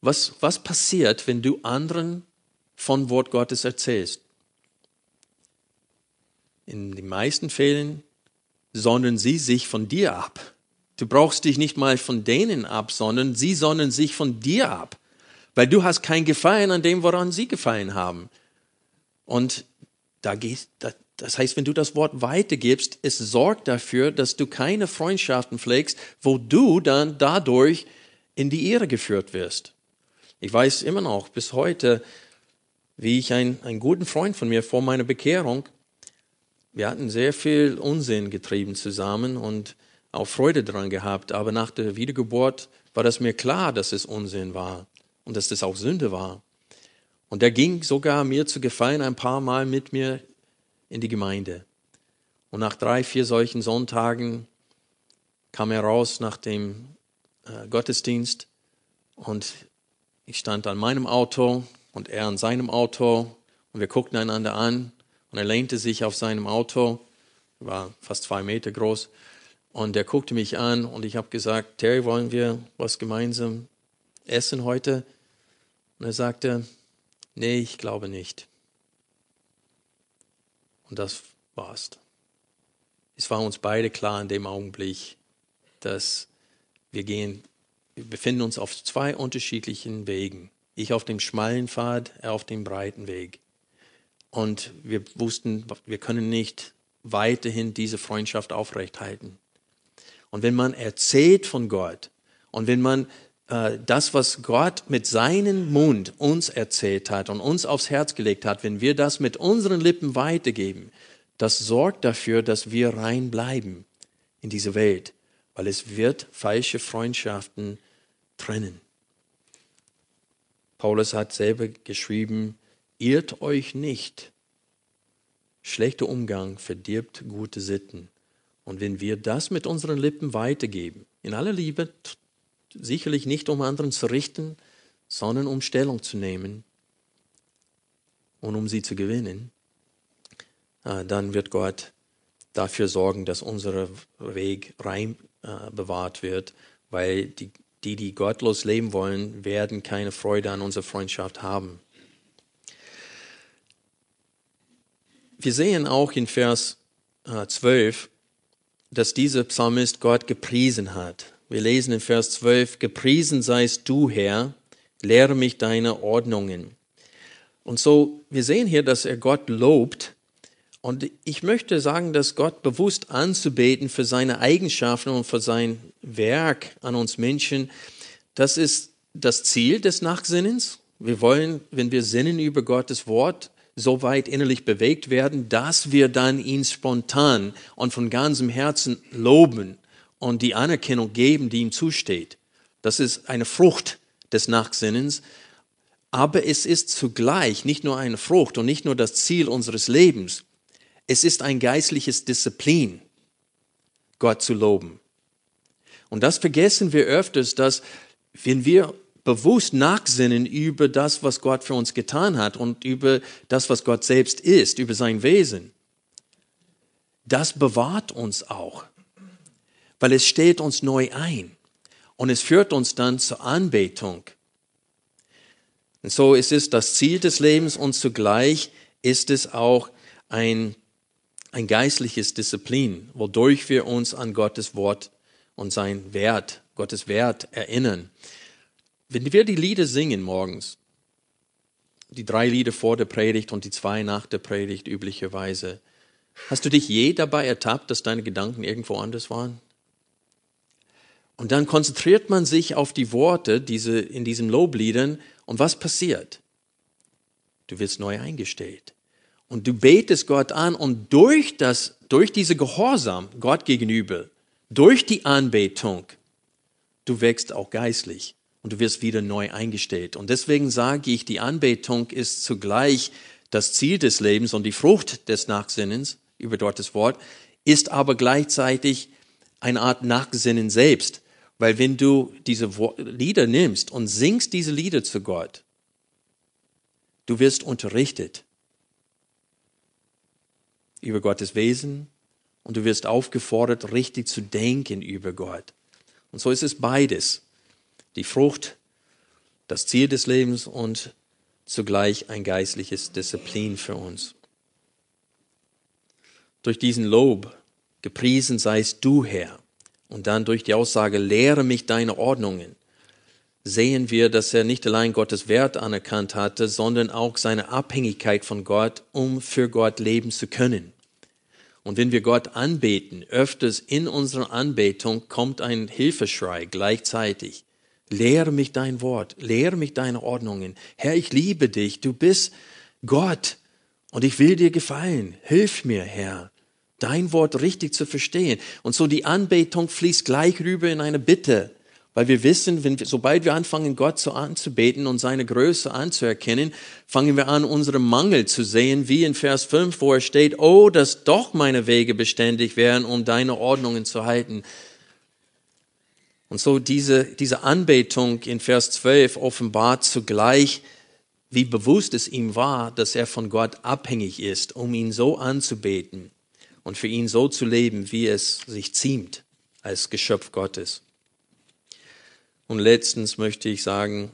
Was, was passiert, wenn du anderen von Wort Gottes erzählst? In den meisten Fällen sondern sie sich von dir ab. Du brauchst dich nicht mal von denen ab, sondern sie sonnen sich von dir ab. weil du hast kein Gefallen an dem, woran sie gefallen haben. Und da gehst, das heißt, wenn du das Wort weitergibst, es sorgt dafür, dass du keine Freundschaften pflegst, wo du dann dadurch in die Ehre geführt wirst. Ich weiß immer noch bis heute, wie ich einen, einen guten Freund von mir vor meiner Bekehrung, wir hatten sehr viel Unsinn getrieben zusammen und auch Freude daran gehabt, aber nach der Wiedergeburt war das mir klar, dass es Unsinn war und dass das auch Sünde war. Und er ging sogar mir zu gefallen ein paar Mal mit mir in die Gemeinde. Und nach drei, vier solchen Sonntagen kam er raus nach dem äh, Gottesdienst und ich stand an meinem Auto und er an seinem Auto und wir guckten einander an und er lehnte sich auf seinem Auto, war fast zwei Meter groß und er guckte mich an und ich habe gesagt, Terry, wollen wir was gemeinsam essen heute? Und er sagte, nee, ich glaube nicht. Und das war's. Es war uns beide klar in dem Augenblick, dass wir gehen, wir befinden uns auf zwei unterschiedlichen Wegen. Ich auf dem schmalen Pfad, er auf dem breiten Weg. Und wir wussten, wir können nicht weiterhin diese Freundschaft aufrechthalten. Und wenn man erzählt von Gott und wenn man äh, das, was Gott mit seinem Mund uns erzählt hat und uns aufs Herz gelegt hat, wenn wir das mit unseren Lippen weitergeben, das sorgt dafür, dass wir rein bleiben in diese Welt, weil es wird falsche Freundschaften trennen. Paulus hat selber geschrieben, irrt euch nicht. Schlechter Umgang verdirbt gute Sitten. Und wenn wir das mit unseren Lippen weitergeben, in aller Liebe, sicherlich nicht um anderen zu richten, sondern um Stellung zu nehmen und um sie zu gewinnen, äh, dann wird Gott dafür sorgen, dass unser Weg rein äh, bewahrt wird, weil die, die, die gottlos leben wollen, werden keine Freude an unserer Freundschaft haben. Wir sehen auch in Vers 12, äh, dass dieser Psalmist Gott gepriesen hat. Wir lesen in Vers 12, gepriesen seist du, Herr, lehre mich deine Ordnungen. Und so, wir sehen hier, dass er Gott lobt. Und ich möchte sagen, dass Gott bewusst anzubeten für seine Eigenschaften und für sein Werk an uns Menschen, das ist das Ziel des Nachsinnens. Wir wollen, wenn wir sinnen über Gottes Wort, so weit innerlich bewegt werden, dass wir dann ihn spontan und von ganzem Herzen loben und die Anerkennung geben, die ihm zusteht. Das ist eine Frucht des Nachsinnens. Aber es ist zugleich nicht nur eine Frucht und nicht nur das Ziel unseres Lebens. Es ist ein geistliches Disziplin, Gott zu loben. Und das vergessen wir öfters, dass wenn wir bewusst nachsinnen über das, was Gott für uns getan hat und über das, was Gott selbst ist, über sein Wesen, das bewahrt uns auch weil es steht uns neu ein und es führt uns dann zur Anbetung. Und so ist es das Ziel des Lebens und zugleich ist es auch ein, ein geistliches Disziplin, wodurch wir uns an Gottes Wort und sein Wert, Gottes Wert erinnern. Wenn wir die Lieder singen morgens, die drei Lieder vor der Predigt und die zwei nach der Predigt üblicherweise, hast du dich je dabei ertappt, dass deine Gedanken irgendwo anders waren? Und dann konzentriert man sich auf die Worte diese, in diesen Lobliedern und was passiert? Du wirst neu eingestellt. Und du betest Gott an und durch das, durch diese Gehorsam Gott gegenüber, durch die Anbetung, du wächst auch geistlich und du wirst wieder neu eingestellt. Und deswegen sage ich, die Anbetung ist zugleich das Ziel des Lebens und die Frucht des Nachsinnens über Gottes Wort, ist aber gleichzeitig eine Art Nachsinnen selbst. Weil wenn du diese Lieder nimmst und singst diese Lieder zu Gott, du wirst unterrichtet über Gottes Wesen und du wirst aufgefordert, richtig zu denken über Gott. Und so ist es beides. Die Frucht, das Ziel des Lebens und zugleich ein geistliches Disziplin für uns. Durch diesen Lob gepriesen seist du, Herr, und dann durch die Aussage, lehre mich deine Ordnungen, sehen wir, dass er nicht allein Gottes Wert anerkannt hatte, sondern auch seine Abhängigkeit von Gott, um für Gott leben zu können. Und wenn wir Gott anbeten, öfters in unserer Anbetung kommt ein Hilfeschrei gleichzeitig. Lehre mich dein Wort, lehre mich deine Ordnungen. Herr, ich liebe dich, du bist Gott und ich will dir gefallen. Hilf mir, Herr, dein Wort richtig zu verstehen. Und so die Anbetung fließt gleich rüber in eine Bitte. Weil wir wissen, wenn wir, sobald wir anfangen, Gott so anzubeten und seine Größe anzuerkennen, fangen wir an, unseren Mangel zu sehen, wie in Vers 5, wo er steht, oh, dass doch meine Wege beständig wären, um deine Ordnungen zu halten. Und so diese, diese Anbetung in Vers 12 offenbart zugleich, wie bewusst es ihm war, dass er von Gott abhängig ist, um ihn so anzubeten und für ihn so zu leben, wie es sich ziemt als Geschöpf Gottes. Und letztens möchte ich sagen,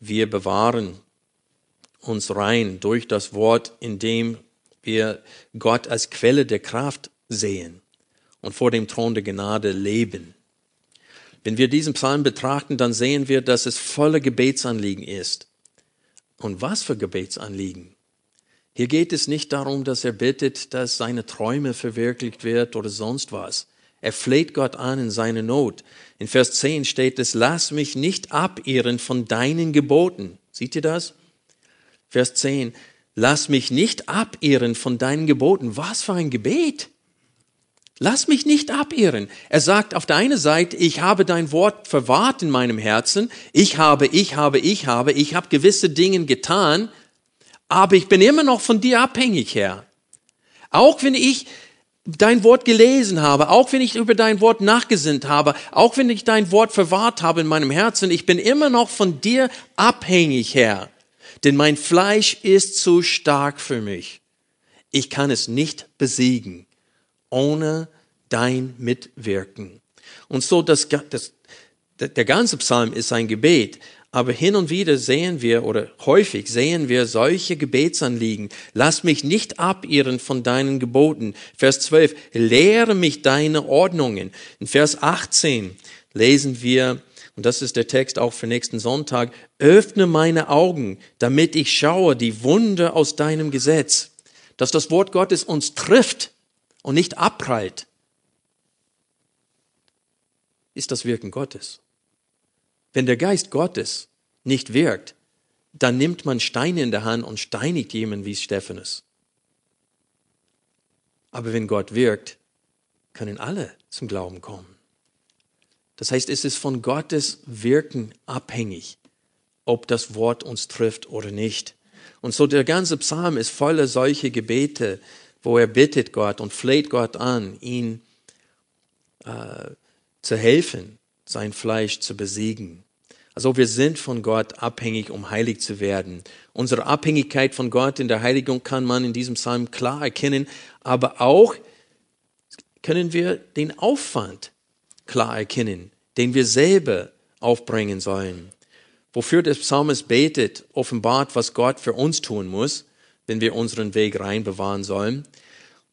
wir bewahren uns rein durch das Wort, indem wir Gott als Quelle der Kraft sehen und vor dem Thron der Gnade leben. Wenn wir diesen Psalm betrachten, dann sehen wir, dass es voller Gebetsanliegen ist. Und was für Gebetsanliegen? Hier geht es nicht darum, dass er bittet, dass seine Träume verwirklicht wird oder sonst was. Er fleht Gott an in seine Not. In Vers 10 steht es, lass mich nicht abirren von deinen Geboten. Seht ihr das? Vers 10, lass mich nicht abirren von deinen Geboten. Was für ein Gebet? Lass mich nicht abirren. Er sagt auf der einen Seite, ich habe dein Wort verwahrt in meinem Herzen. Ich habe, ich habe, ich habe, ich habe gewisse Dinge getan, aber ich bin immer noch von dir abhängig, Herr. Auch wenn ich dein Wort gelesen habe, auch wenn ich über dein Wort nachgesinnt habe, auch wenn ich dein Wort verwahrt habe in meinem Herzen, ich bin immer noch von dir abhängig, Herr. Denn mein Fleisch ist zu stark für mich. Ich kann es nicht besiegen ohne dein Mitwirken. Und so das, das, der ganze Psalm ist ein Gebet, aber hin und wieder sehen wir oder häufig sehen wir solche Gebetsanliegen. Lass mich nicht abirren von deinen Geboten. Vers 12, lehre mich deine Ordnungen. In Vers 18 lesen wir, und das ist der Text auch für nächsten Sonntag, öffne meine Augen, damit ich schaue die Wunder aus deinem Gesetz. Dass das Wort Gottes uns trifft und nicht abprallt, ist das Wirken Gottes. Wenn der Geist Gottes nicht wirkt, dann nimmt man Steine in der Hand und steinigt jemanden wie Stephanus. Aber wenn Gott wirkt, können alle zum Glauben kommen. Das heißt, es ist von Gottes Wirken abhängig, ob das Wort uns trifft oder nicht. Und so der ganze Psalm ist voller solche Gebete, wo er bittet Gott und fleht Gott an, ihn äh, zu helfen, sein Fleisch zu besiegen. Also wir sind von Gott abhängig, um heilig zu werden. Unsere Abhängigkeit von Gott in der Heiligung kann man in diesem Psalm klar erkennen, aber auch können wir den Aufwand klar erkennen, den wir selber aufbringen sollen. Wofür der Psalmist betet, offenbart, was Gott für uns tun muss, wenn wir unseren Weg rein bewahren sollen.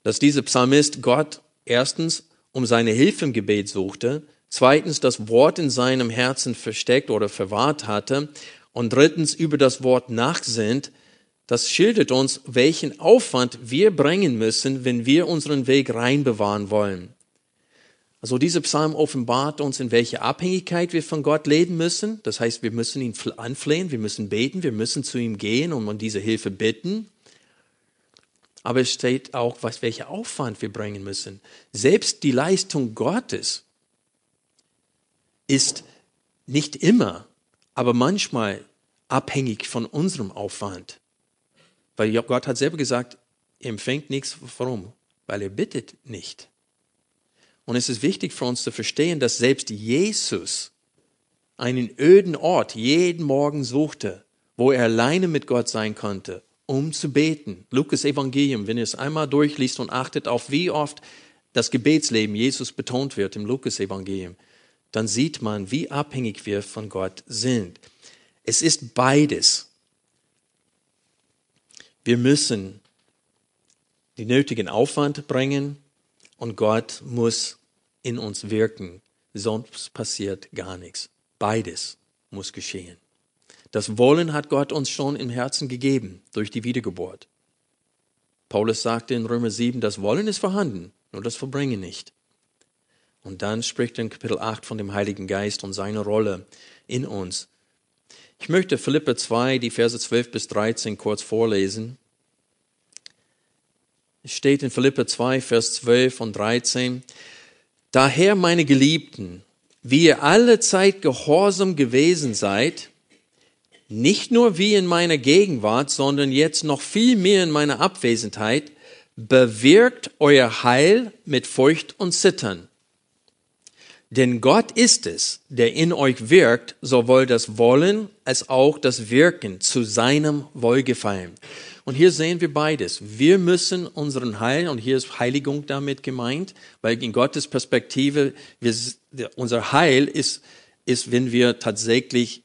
Dass dieser Psalmist Gott erstens um seine Hilfe im Gebet suchte, zweitens das Wort in seinem Herzen versteckt oder verwahrt hatte und drittens über das Wort nachsinnt, das schildert uns, welchen Aufwand wir bringen müssen, wenn wir unseren Weg rein bewahren wollen. Also dieser Psalm offenbart uns, in welche Abhängigkeit wir von Gott leben müssen. Das heißt, wir müssen ihn anflehen, wir müssen beten, wir müssen zu ihm gehen und um diese Hilfe bitten. Aber es steht auch, was, welcher Aufwand wir bringen müssen. Selbst die Leistung Gottes ist nicht immer, aber manchmal abhängig von unserem Aufwand. Weil Gott hat selber gesagt, er empfängt nichts. Warum? Weil er bittet nicht. Und es ist wichtig für uns zu verstehen, dass selbst Jesus einen öden Ort jeden Morgen suchte, wo er alleine mit Gott sein konnte, um zu beten. Lukas Evangelium, wenn ihr es einmal durchliest und achtet auf, wie oft das Gebetsleben Jesus betont wird im Lukas Evangelium, dann sieht man, wie abhängig wir von Gott sind. Es ist beides. Wir müssen den nötigen Aufwand bringen und Gott muss in uns wirken, sonst passiert gar nichts. Beides muss geschehen. Das Wollen hat Gott uns schon im Herzen gegeben durch die Wiedergeburt. Paulus sagte in Römer 7, das Wollen ist vorhanden, nur das Verbringen nicht. Und dann spricht er in Kapitel 8 von dem Heiligen Geist und seiner Rolle in uns. Ich möchte Philippe 2, die Verse 12 bis 13 kurz vorlesen. Es steht in Philippe 2, Vers 12 und 13. Daher, meine Geliebten, wie ihr alle Zeit gehorsam gewesen seid, nicht nur wie in meiner Gegenwart, sondern jetzt noch viel mehr in meiner Abwesenheit, bewirkt euer Heil mit Furcht und Zittern. Denn Gott ist es, der in euch wirkt, sowohl das Wollen als auch das Wirken zu seinem Wohlgefallen. Und hier sehen wir beides. Wir müssen unseren Heil, und hier ist Heiligung damit gemeint, weil in Gottes Perspektive, wir, unser Heil ist, ist, wenn wir tatsächlich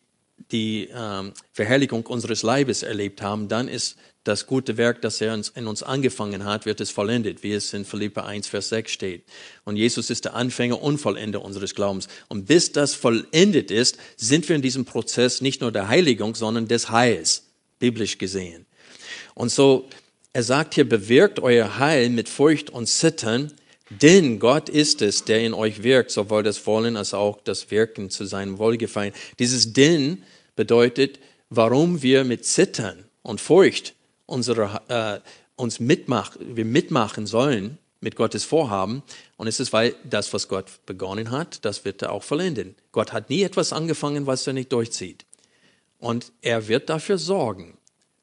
die ähm, Verherrlichung unseres Leibes erlebt haben, dann ist das gute Werk, das er in uns angefangen hat, wird es vollendet, wie es in Philippa 1, Vers 6 steht. Und Jesus ist der Anfänger und Vollender unseres Glaubens. Und bis das vollendet ist, sind wir in diesem Prozess nicht nur der Heiligung, sondern des Heils, biblisch gesehen. Und so, er sagt hier, bewirkt euer Heil mit Furcht und Zittern, denn Gott ist es, der in euch wirkt, sowohl das Wollen als auch das Wirken zu seinem Wohlgefallen. Dieses Denn bedeutet, warum wir mit Zittern und Furcht unsere, äh, uns mitmachen, wir mitmachen sollen mit Gottes Vorhaben. Und es ist, weil das, was Gott begonnen hat, das wird er auch vollenden. Gott hat nie etwas angefangen, was er nicht durchzieht. Und er wird dafür sorgen,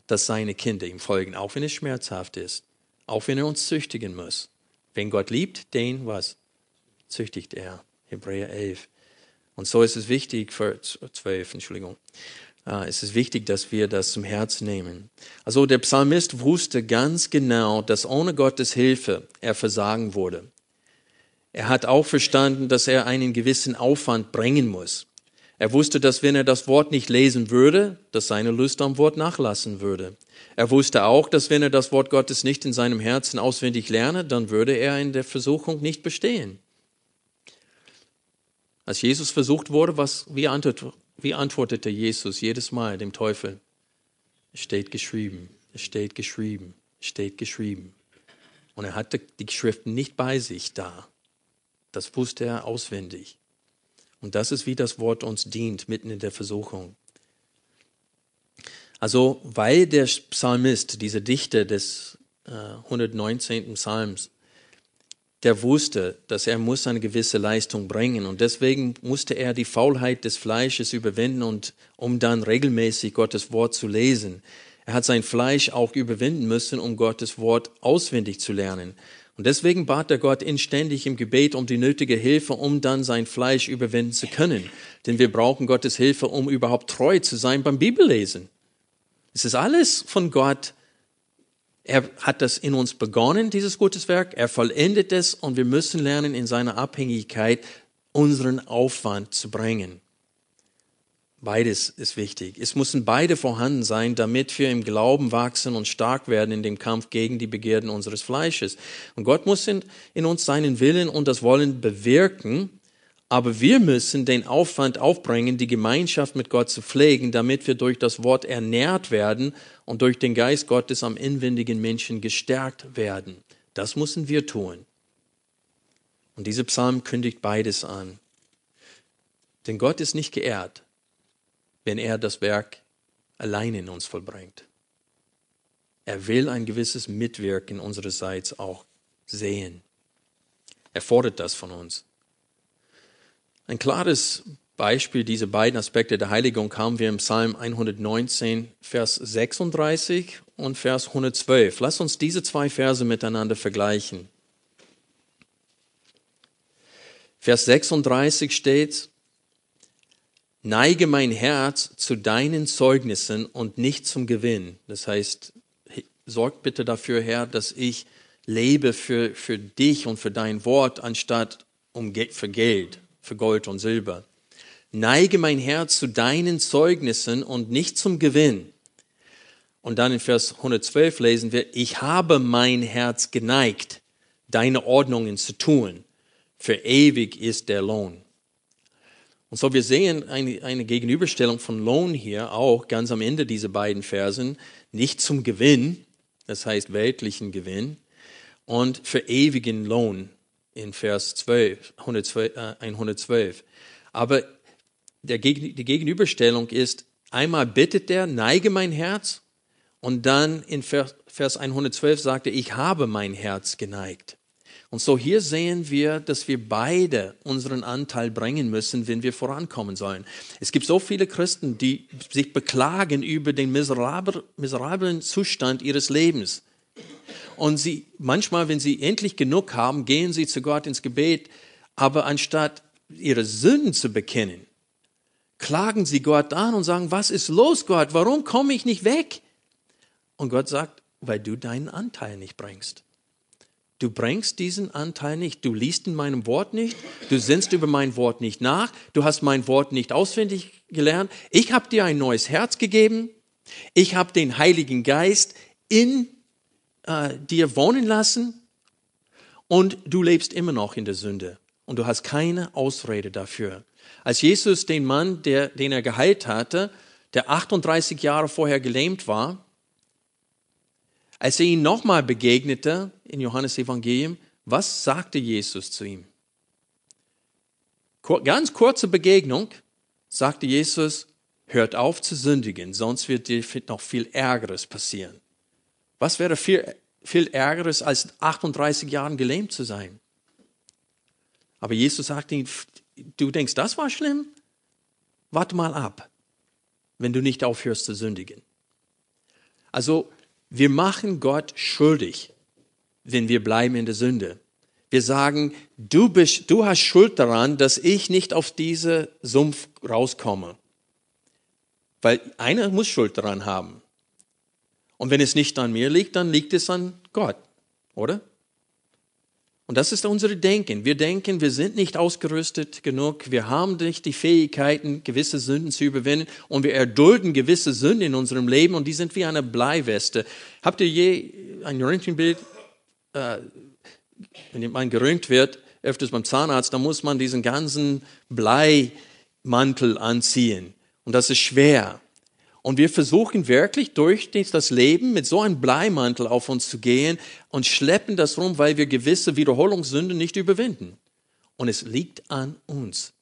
dass seine Kinder ihm folgen, auch wenn es schmerzhaft ist, auch wenn er uns züchtigen muss. Wenn Gott liebt, den was? Züchtigt er. Hebräer 11. Und so ist es wichtig für 12, Entschuldigung. Ah, es ist wichtig, dass wir das zum Herzen nehmen. Also der Psalmist wusste ganz genau, dass ohne Gottes Hilfe er versagen wurde. Er hat auch verstanden, dass er einen gewissen Aufwand bringen muss. Er wusste, dass wenn er das Wort nicht lesen würde, dass seine Lust am Wort nachlassen würde. Er wusste auch, dass wenn er das Wort Gottes nicht in seinem Herzen auswendig lerne, dann würde er in der Versuchung nicht bestehen. Als Jesus versucht wurde, was, wie, antwort, wie antwortete Jesus jedes Mal dem Teufel? Es steht geschrieben, es steht geschrieben, es steht geschrieben. Und er hatte die Schriften nicht bei sich da. Das wusste er auswendig. Und das ist, wie das Wort uns dient, mitten in der Versuchung. Also, weil der Psalmist, dieser Dichter des äh, 119. Psalms, der wusste, dass er muss eine gewisse Leistung bringen und deswegen musste er die Faulheit des Fleisches überwinden und um dann regelmäßig Gottes Wort zu lesen. Er hat sein Fleisch auch überwinden müssen, um Gottes Wort auswendig zu lernen. Und deswegen bat er Gott inständig im Gebet um die nötige Hilfe, um dann sein Fleisch überwinden zu können. Denn wir brauchen Gottes Hilfe, um überhaupt treu zu sein beim Bibellesen. Es ist alles von Gott er hat das in uns begonnen, dieses gutes Werk. Er vollendet es und wir müssen lernen, in seiner Abhängigkeit unseren Aufwand zu bringen. Beides ist wichtig. Es müssen beide vorhanden sein, damit wir im Glauben wachsen und stark werden in dem Kampf gegen die Begierden unseres Fleisches. Und Gott muss in, in uns seinen Willen und das Wollen bewirken, aber wir müssen den Aufwand aufbringen, die Gemeinschaft mit Gott zu pflegen, damit wir durch das Wort ernährt werden und durch den Geist Gottes am inwendigen Menschen gestärkt werden. Das müssen wir tun. Und dieser Psalm kündigt beides an. Denn Gott ist nicht geehrt, wenn er das Werk allein in uns vollbringt. Er will ein gewisses Mitwirken unsererseits auch sehen. Er fordert das von uns. Ein klares Beispiel dieser beiden Aspekte der Heiligung haben wir im Psalm 119, Vers 36 und Vers 112. Lass uns diese zwei Verse miteinander vergleichen. Vers 36 steht, Neige mein Herz zu deinen Zeugnissen und nicht zum Gewinn. Das heißt, sorg bitte dafür, Herr, dass ich lebe für, für dich und für dein Wort, anstatt um, für Geld für Gold und Silber. Neige mein Herz zu deinen Zeugnissen und nicht zum Gewinn. Und dann in Vers 112 lesen wir, ich habe mein Herz geneigt, deine Ordnungen zu tun. Für ewig ist der Lohn. Und so wir sehen eine, eine Gegenüberstellung von Lohn hier auch ganz am Ende dieser beiden Versen, nicht zum Gewinn, das heißt weltlichen Gewinn, und für ewigen Lohn in Vers 12, 112, äh, 112. Aber der, die Gegenüberstellung ist, einmal bittet er, neige mein Herz, und dann in Vers 112 sagt er, ich habe mein Herz geneigt. Und so hier sehen wir, dass wir beide unseren Anteil bringen müssen, wenn wir vorankommen sollen. Es gibt so viele Christen, die sich beklagen über den miserablen Zustand ihres Lebens. Und sie, manchmal, wenn sie endlich genug haben, gehen sie zu Gott ins Gebet, aber anstatt ihre Sünden zu bekennen, klagen sie Gott an und sagen, was ist los, Gott? Warum komme ich nicht weg? Und Gott sagt, weil du deinen Anteil nicht bringst. Du bringst diesen Anteil nicht. Du liest in meinem Wort nicht. Du sinnst über mein Wort nicht nach. Du hast mein Wort nicht auswendig gelernt. Ich habe dir ein neues Herz gegeben. Ich habe den Heiligen Geist in äh, dir wohnen lassen. Und du lebst immer noch in der Sünde. Und du hast keine Ausrede dafür. Als Jesus den Mann, der, den er geheilt hatte, der 38 Jahre vorher gelähmt war, als er ihn nochmal begegnete in Johannes Evangelium, was sagte Jesus zu ihm? Ganz kurze Begegnung, sagte Jesus, hört auf zu sündigen, sonst wird dir noch viel Ärgeres passieren. Was wäre viel, viel Ärgeres, als 38 Jahren gelähmt zu sein? Aber Jesus sagte ihm, du denkst, das war schlimm? Warte mal ab, wenn du nicht aufhörst zu sündigen. Also wir machen Gott schuldig, wenn wir bleiben in der Sünde. Wir sagen, du, bist, du hast Schuld daran, dass ich nicht auf diese Sumpf rauskomme. Weil einer muss Schuld daran haben. Und wenn es nicht an mir liegt, dann liegt es an Gott, oder? Und das ist unsere Denken. Wir denken, wir sind nicht ausgerüstet genug, wir haben nicht die Fähigkeiten, gewisse Sünden zu überwinden und wir erdulden gewisse Sünden in unserem Leben und die sind wie eine Bleiweste. Habt ihr je ein Röntgenbild, äh, wenn man gerönt wird, öfters beim Zahnarzt, dann muss man diesen ganzen Bleimantel anziehen und das ist schwer. Und wir versuchen wirklich durch das Leben mit so einem Bleimantel auf uns zu gehen und schleppen das rum, weil wir gewisse Wiederholungssünden nicht überwinden. Und es liegt an uns.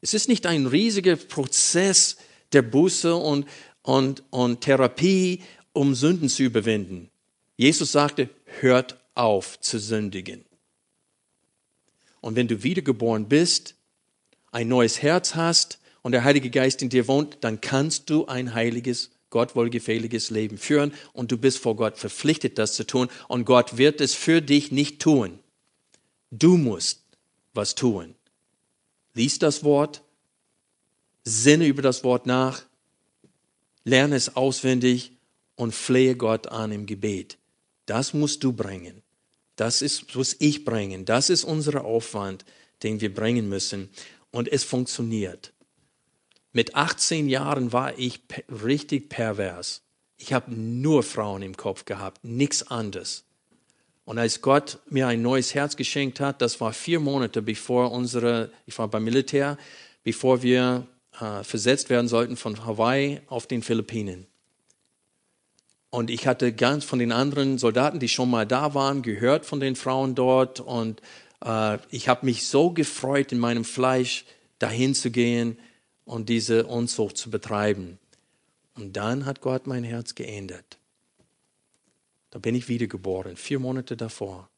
Es ist nicht ein riesiger Prozess der Buße und, und, und Therapie, um Sünden zu überwinden. Jesus sagte, hört auf zu sündigen. Und wenn du wiedergeboren bist, ein neues Herz hast, und der Heilige Geist in dir wohnt, dann kannst du ein heiliges, Gott wohlgefälliges Leben führen und du bist vor Gott verpflichtet, das zu tun und Gott wird es für dich nicht tun. Du musst was tun. Lies das Wort, sinne über das Wort nach, lerne es auswendig und flehe Gott an im Gebet. Das musst du bringen. Das ist, muss ich bringen. Das ist unser Aufwand, den wir bringen müssen. Und es funktioniert. Mit 18 Jahren war ich richtig pervers. Ich habe nur Frauen im Kopf gehabt, nichts anderes. Und als Gott mir ein neues Herz geschenkt hat, das war vier Monate bevor unsere, ich war beim Militär, bevor wir äh, versetzt werden sollten von Hawaii auf den Philippinen. Und ich hatte ganz von den anderen Soldaten, die schon mal da waren, gehört von den Frauen dort. Und äh, ich habe mich so gefreut, in meinem Fleisch dahin zu gehen und diese Unzucht zu betreiben. Und dann hat Gott mein Herz geändert. Da bin ich wiedergeboren, vier Monate davor.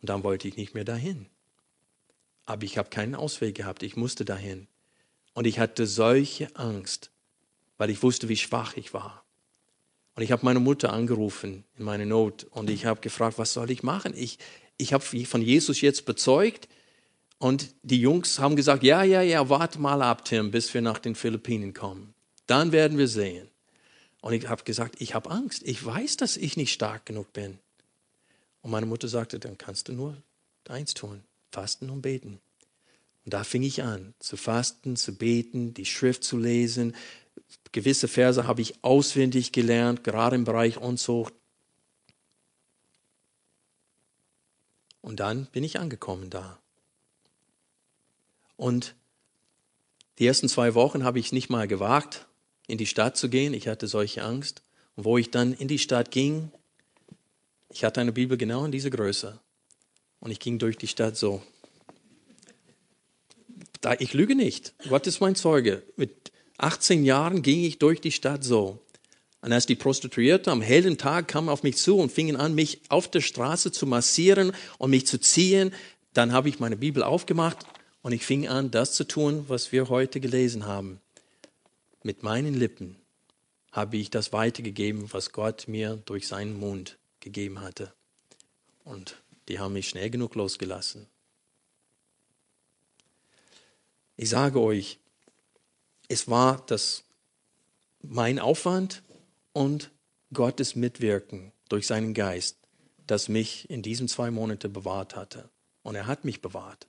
Und dann wollte ich nicht mehr dahin. Aber ich habe keinen Ausweg gehabt, ich musste dahin. Und ich hatte solche Angst, weil ich wusste, wie schwach ich war. Und ich habe meine Mutter angerufen in meine Not und ich habe gefragt, was soll ich machen? Ich, ich habe von Jesus jetzt bezeugt, und die Jungs haben gesagt, ja, ja, ja, warte mal ab, Tim, bis wir nach den Philippinen kommen. Dann werden wir sehen. Und ich habe gesagt, ich habe Angst. Ich weiß, dass ich nicht stark genug bin. Und meine Mutter sagte, dann kannst du nur eins tun, fasten und beten. Und da fing ich an, zu fasten, zu beten, die Schrift zu lesen. Gewisse Verse habe ich auswendig gelernt, gerade im Bereich Unzucht. Und dann bin ich angekommen da. Und Die ersten zwei Wochen habe ich nicht mal gewagt, in die Stadt zu gehen. Ich hatte solche Angst. Und wo ich dann in die Stadt ging, ich hatte eine Bibel genau in dieser Größe. Und ich ging durch die Stadt so. Da, ich lüge nicht. Gott ist mein Zeuge. Mit 18 Jahren ging ich durch die Stadt so. Und als die Prostituierte am hellen Tag kam auf mich zu und fingen an, mich auf der Straße zu massieren und mich zu ziehen, dann habe ich meine Bibel aufgemacht und ich fing an, das zu tun, was wir heute gelesen haben. Mit meinen Lippen habe ich das weitergegeben, was Gott mir durch seinen Mund gegeben hatte. Und die haben mich schnell genug losgelassen. Ich sage euch, es war das mein Aufwand und Gottes Mitwirken durch seinen Geist, das mich in diesen zwei Monaten bewahrt hatte. Und er hat mich bewahrt.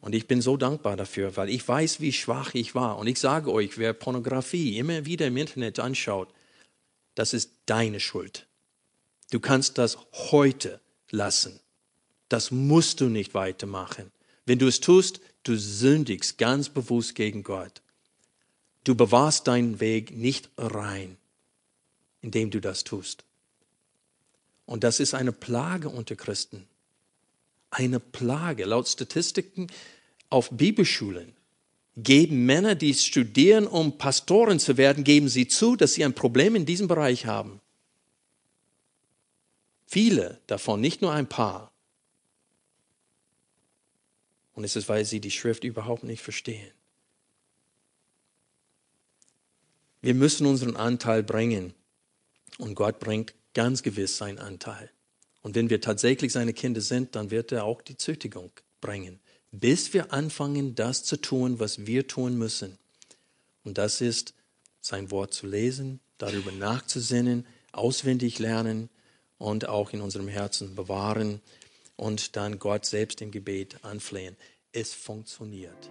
Und ich bin so dankbar dafür, weil ich weiß, wie schwach ich war. Und ich sage euch, wer Pornografie immer wieder im Internet anschaut, das ist deine Schuld. Du kannst das heute lassen. Das musst du nicht weitermachen. Wenn du es tust, du sündigst ganz bewusst gegen Gott. Du bewahrst deinen Weg nicht rein, indem du das tust. Und das ist eine Plage unter Christen. Eine Plage. Laut Statistiken auf Bibelschulen geben Männer, die studieren, um Pastoren zu werden, geben sie zu, dass sie ein Problem in diesem Bereich haben. Viele davon, nicht nur ein paar. Und es ist, weil sie die Schrift überhaupt nicht verstehen. Wir müssen unseren Anteil bringen. Und Gott bringt ganz gewiss seinen Anteil. Und wenn wir tatsächlich seine Kinder sind, dann wird er auch die Züchtigung bringen, bis wir anfangen, das zu tun, was wir tun müssen. Und das ist, sein Wort zu lesen, darüber nachzusinnen, auswendig lernen, und auch in unserem Herzen bewahren und dann Gott selbst im Gebet anflehen. Es funktioniert.